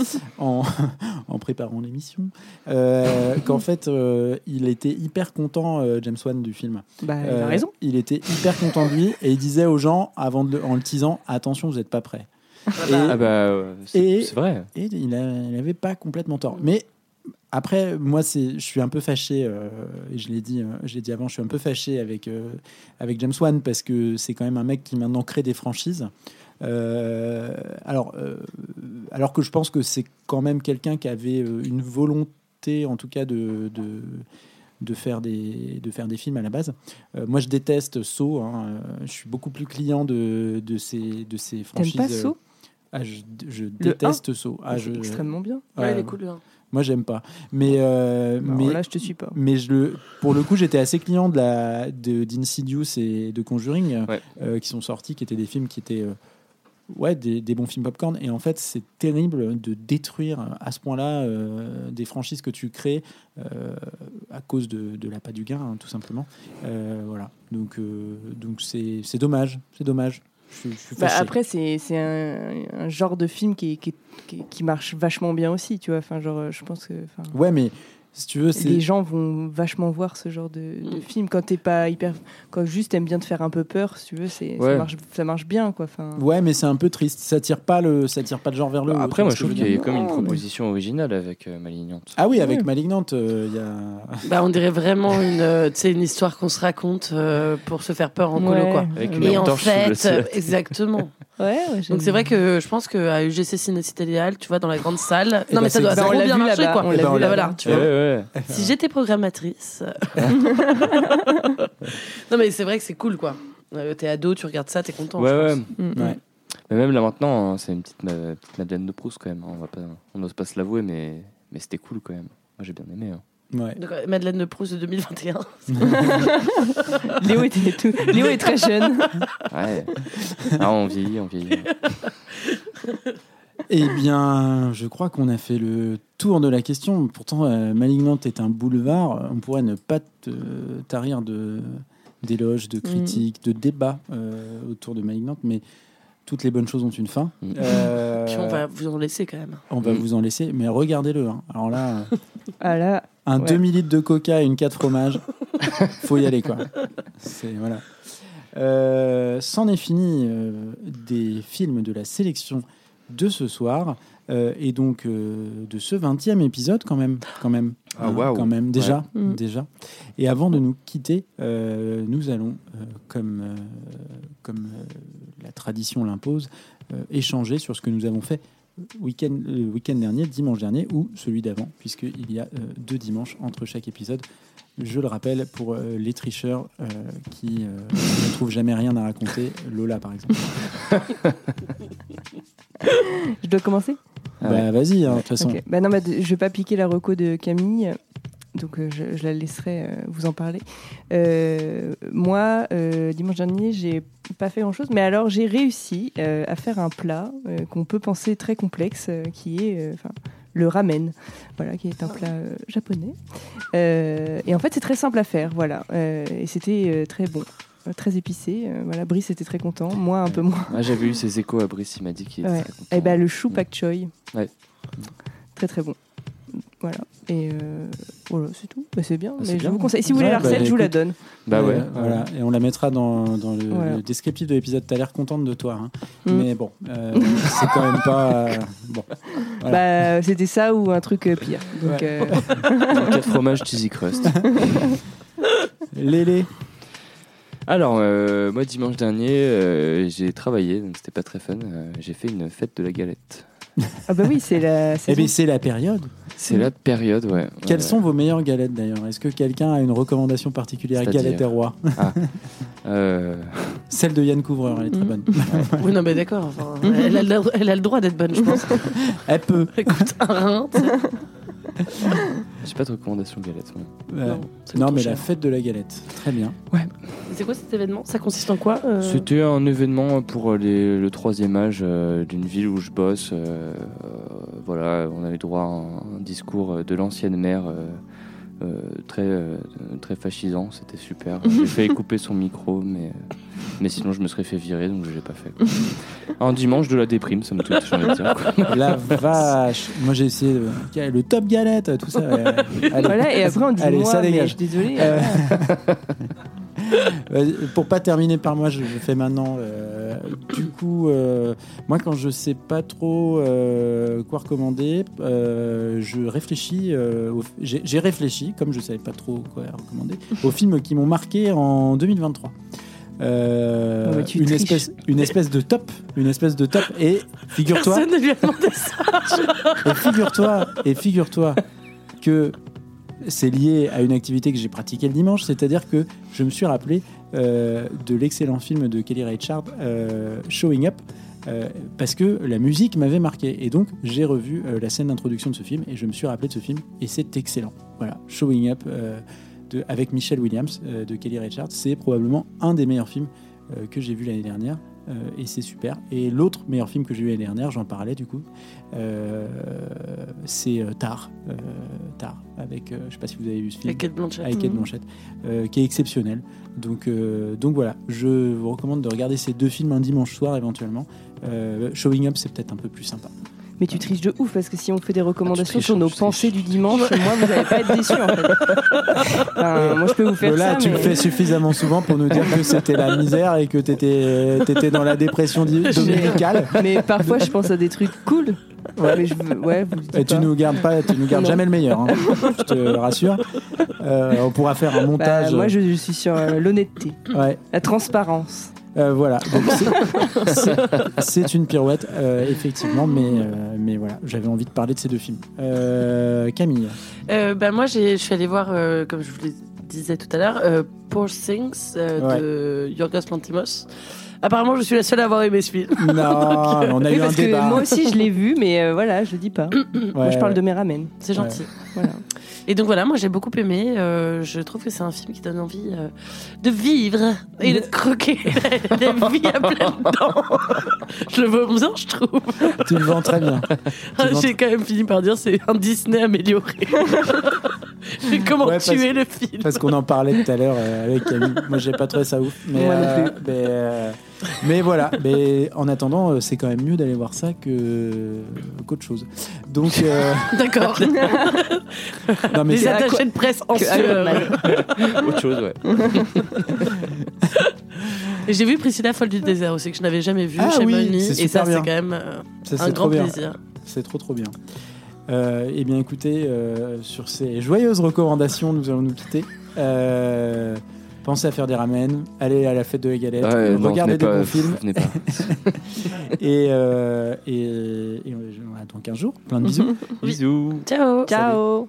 *laughs* en, *laughs* en préparant l'émission, euh, qu'en fait, euh, il était hyper content, euh, James Wan, du film. Bah, il Euh, a raison. Il était hyper content de lui et il disait aux gens, avant de le- en le teasant, attention, vous n'êtes pas prêts. Et, Ah bah, ouais, c'est Et- c'est vrai. et il n'avait pas complètement tort. Mais après, moi, c'est, je suis un peu fâché, euh, et je l'ai dit, euh, je l'ai dit avant, je suis un peu fâché avec, euh, avec James Wan parce que c'est quand même un mec qui maintenant crée des franchises. Euh, alors, euh, alors que je pense que c'est quand même quelqu'un qui avait euh, une volonté, en tout cas, de, de, de faire des, de faire des films à la base. Euh, moi, je déteste Saw. hein, euh, je suis beaucoup plus client de, de ces, de ces T'aimes franchises. pas euh, Saw ah, je, je déteste Saw. Ah, C'est je- extrêmement bien. Ouais, Ouais, il est cool. hein. Moi, j'aime pas. Mais, euh, mais, là, je te suis pas. mais je le, pour le coup, j'étais assez client de la de d'Insidious et de Conjuring Ouais. euh, qui sont sortis, qui étaient des films qui étaient euh, ouais des, des bons films popcorn. Et en fait, c'est terrible de détruire à ce point-là des franchises que tu crées à cause de, de l'appât du gain, hein, tout simplement. Voilà. Donc donc c'est dommage. C'est dommage. Je, suis- je suis Bah, après, c'est un, un genre de film qui, qui, marche vachement bien aussi, tu vois. Enfin, genre, euh, je pense que. enfin, Ouais, mais Si tu veux, c'est. les gens vont vachement voir ce genre de, de Mm. film quand t'es pas hyper quand juste t'aimes bien te faire un peu peur si tu veux c'est Ouais. ça marche ça marche bien quoi enfin Ouais, mais c'est un peu triste. Ça tire pas le, ça tire pas le genre vers le haut. Après, moi, je trouve qu'il y a comme une proposition originale avec euh, Malignante. Ah oui, avec Ouais. Malignante, euh, il y a. *laughs* Bah, on dirait vraiment une, euh, tu sais, une histoire qu'on se raconte euh, pour se faire peur en colo, Ouais. quoi. Avec une Et en fait, euh, exactement. Ouais, ouais, Donc c'est vrai que je pense qu'à UGC Ciné Cité Idéal, tu vois, dans la grande salle. Eh non, ben, mais ça doit l'a bien marcher, quoi. on Eh l'a ben, on vu là-bas. Voilà, tu Ouais, vois. ouais. Si j'étais programmatrice. *laughs* non, mais c'est vrai que c'est cool, quoi. Euh, t'es ado, tu regardes ça, t'es content. Ouais, je ouais. pense. Mm, mm. Ouais. Mais même là maintenant, hein, c'est une petite, ma- petite Madeleine de Proust quand même. hein. On va pas, on n'ose pas se l'avouer, mais, mais c'était cool quand même. Moi j'ai bien aimé. hein. Ouais. Donc, euh, Madeleine de Proust de 2021. *laughs* Léo était tout Léo est très jeune Ouais. ah, on vieillit, on vieillit. Eh bien, je crois qu'on a fait le tour de la question. Pourtant, euh, Malignante est un boulevard. On pourrait ne pas te tarir de d'éloges, de critiques, de débats euh, autour de Malignante, mais toutes les bonnes choses ont une fin. Mm. Euh, Puis on va vous en laisser quand même. on va Mm. vous en laisser, mais regardez-le. hein. Alors là, *laughs* ah là un Ouais. demi-litre de coca et une 4 fromages, *laughs* faut y aller quoi. C'est voilà. Euh, C'en est fini euh, des films de la sélection de ce soir euh, et donc euh, de ce 20e épisode quand même, quand même, Ah, waouh. quand même déjà, Ouais. Mm. déjà. Et avant de nous quitter, euh, nous allons, euh, comme euh, comme euh, la tradition l'impose, euh, échanger sur ce que nous avons fait week-end, le week-end dernier, dimanche dernier, ou celui d'avant, puisqu'il y a euh, deux dimanches entre chaque épisode. Je le rappelle pour euh, les tricheurs euh, qui euh, ne trouvent jamais rien à raconter, Lola par exemple. *laughs* *laughs* je dois commencer Ah bah ouais. vas-y, hein, de toute façon. Ok. Bah non, bah, je vais pas piquer la reco de Camille, donc euh, je, je la laisserai euh, vous en parler. Euh, moi, euh, dimanche dernier, j'ai pas fait grand-chose, mais alors j'ai réussi euh, à faire un plat euh, qu'on peut penser très complexe, euh, qui est euh, le ramen, voilà, qui est un plat euh, japonais. Euh, et en fait, c'est très simple à faire, voilà. Euh, et c'était euh, très bon. Euh, Très épicé, euh, voilà. Brice était très content, moi un peu moins. Ah, J'avais eu ses échos à Brice, il m'a dit qu'il était Ouais. très content. Et ben le chou pak choi. Ouais. Très très bon. Voilà. Et euh, voilà, c'est tout. Bah, c'est bien. Ah, c'est mais je bien. vous conseille. Si vous voulez Ouais, la bah, recette, je vous la donne. Bah ouais. Euh, voilà. Et on la mettra dans, dans le, Voilà. le descriptif de l'épisode. T'as l'air contente de toi, hein. Mm. mais bon, euh, c'est quand même pas euh, bon. Voilà. Bah, c'était ça ou un truc euh, pire. Donc, Ouais. euh, *laughs* 4 fromages cheesy crust. *laughs* Lélé, Alors, euh, moi, dimanche dernier, euh, j'ai travaillé, donc c'était pas très fun. Euh, j'ai fait une fête de la galette. ah bah oui, c'est la. *laughs* eh saison. bien, c'est la période. C'est la période, ouais. Quelles Ouais. sont vos meilleures galettes d'ailleurs? Est-ce que quelqu'un a une recommandation particulière C'est-à-dire Galette et roi *laughs* Euh, Celle de Yann Couvreur, elle est très Mm. bonne. *laughs* Oui, non, mais d'accord. enfin, elle, a le- elle a le droit d'être bonne, je pense. Elle peut. Écoute, un rein. tu sais. *laughs* j'ai pas de recommandation galette. moi. Euh, Non, c'est non, trop mais cher. la fête de la galette. Très bien. C'est quoi cet événement? Ça consiste en quoi euh? C'était un événement pour les- le troisième âge euh, d'une ville où je bosse. euh, euh, voilà, on avait droit à un, un discours de l'ancienne maire euh, euh, très, euh, très fascisant. C'était super. *laughs* J'ai failli couper son micro, mais, euh, mais sinon je me serais fait virer, donc je l'ai pas fait. quoi. *laughs* Un dimanche de la déprime, ça me toute, j'ai envie de dire. quoi. *laughs* La vache. Moi, j'ai essayé de- le top galette, tout ça. ouais. Allez. Voilà, et après on dit Allez, moi, ça mais dégage. je suis désolée. Euh, *laughs* Pour pas terminer par moi, je je fais maintenant. euh, du coup, euh, moi, quand je sais pas trop euh, quoi recommander, je réfléchis. au- J'ai j'ai réfléchi, comme je savais pas trop quoi recommander, aux films qui m'ont marqué en 2023. Euh, Oh, mais tu une espèce, une espèce de top, une espèce de top. Et figure-toi, Personne ne lui a demandé ça. *laughs* et figure-toi, et figure-toi que c'est lié à une activité que j'ai pratiquée le dimanche, c'est-à-dire que je me suis rappelé euh, de l'excellent film de Kelly Reichardt, euh, Showing Up, euh, parce que la musique m'avait marqué. Et donc, j'ai revu euh, la scène d'introduction de ce film et je me suis rappelé de ce film et c'est excellent. Voilà, Showing Up avec Michelle Williams de Kelly Reichardt, c'est probablement un des meilleurs films que j'ai vu l'année dernière. Euh, et c'est super. Et l'autre meilleur film que j'ai vu l'année dernière, j'en parlais du coup, euh, c'est euh, Tar, Tar, avec, je sais pas si vous avez vu ce film, Avec Kate Blanchett. avec Kate Mhm. Blanchett, qui est exceptionnel. Donc, donc voilà, je vous recommande de regarder ces deux films un dimanche soir éventuellement. Showing Up, c'est peut-être un peu plus sympa. Mais tu triches de ouf parce que si on fait des recommandations triches, sur nos pensées du dimanche, moi vous n'allez pas être déçus en fait. *laughs* Enfin, moi je peux vous faire Là, ça. tu mais... le fais suffisamment souvent pour nous dire que c'était la misère et que t'étais étais dans la dépression dominicale. mais parfois je pense à des trucs cool. Ouais. Mais je veux- ouais, vous le dites Et tu pas. nous gardes pas, tu nous gardes Non. jamais le meilleur. hein. Je te *laughs* rassure. Euh, on pourra faire un Bah, montage. moi je, je suis sur euh, l'honnêteté, Ouais. la transparence. Euh, voilà. Donc, c'est- c'est- C'est une pirouette, euh, effectivement, mais, euh, mais voilà, j'avais envie de parler de ces deux films. Euh, Camille. Euh, bah, moi, j'ai- je suis allée voir, euh, comme je vous le disais tout à l'heure, euh, Poor Things euh, de Yorgos Lantimos. Apparemment, je suis la seule à avoir aimé ce film. Non, *laughs* on a Oui, eu un parce que débat. moi aussi je l'ai vu, mais euh, voilà, je le dis pas. *coughs* moi Ouais, je parle ouais. de mes ramen. C'est gentil. Voilà. Et donc voilà, moi j'ai beaucoup aimé. euh, je trouve que c'est un film qui donne envie euh, de vivre et de croquer *laughs* la vie à pleines dents. *laughs* je le vois bien, je trouve. Tu le vends très bien. Vends J'ai quand même fini par dire c'est un Disney amélioré. *laughs* Comment Ouais, tuer le film Parce qu'on en parlait tout à l'heure euh, avec Camille. Moi, j'ai pas trouvé ça ouf. Mais, Moi non plus. mais, mais voilà. Mais en attendant, c'est quand même mieux d'aller voir ça que qu'autre chose. Donc, euh, D'accord. Non, mais Les c'est- attachés de presse en sueur. *laughs* Autre chose, ouais. Et j'ai vu Priscilla folle du désert aussi que je n'avais jamais vu Ah chez oui, Money. c'est et ça super c'est bien. quand même euh, ça, un c'est trop grand bien. plaisir. C'est trop trop bien. Euh, eh bien écoutez, euh, sur ces joyeuses recommandations, nous allons nous quitter. Euh, pensez à faire des ramen, allez à la fête de la galette, Ouais, non, regardez venez des pas, bons films venez pas. *laughs* et, euh, et, et on attend 15 jours. Plein de bisous. Bisous. Ciao. Ciao.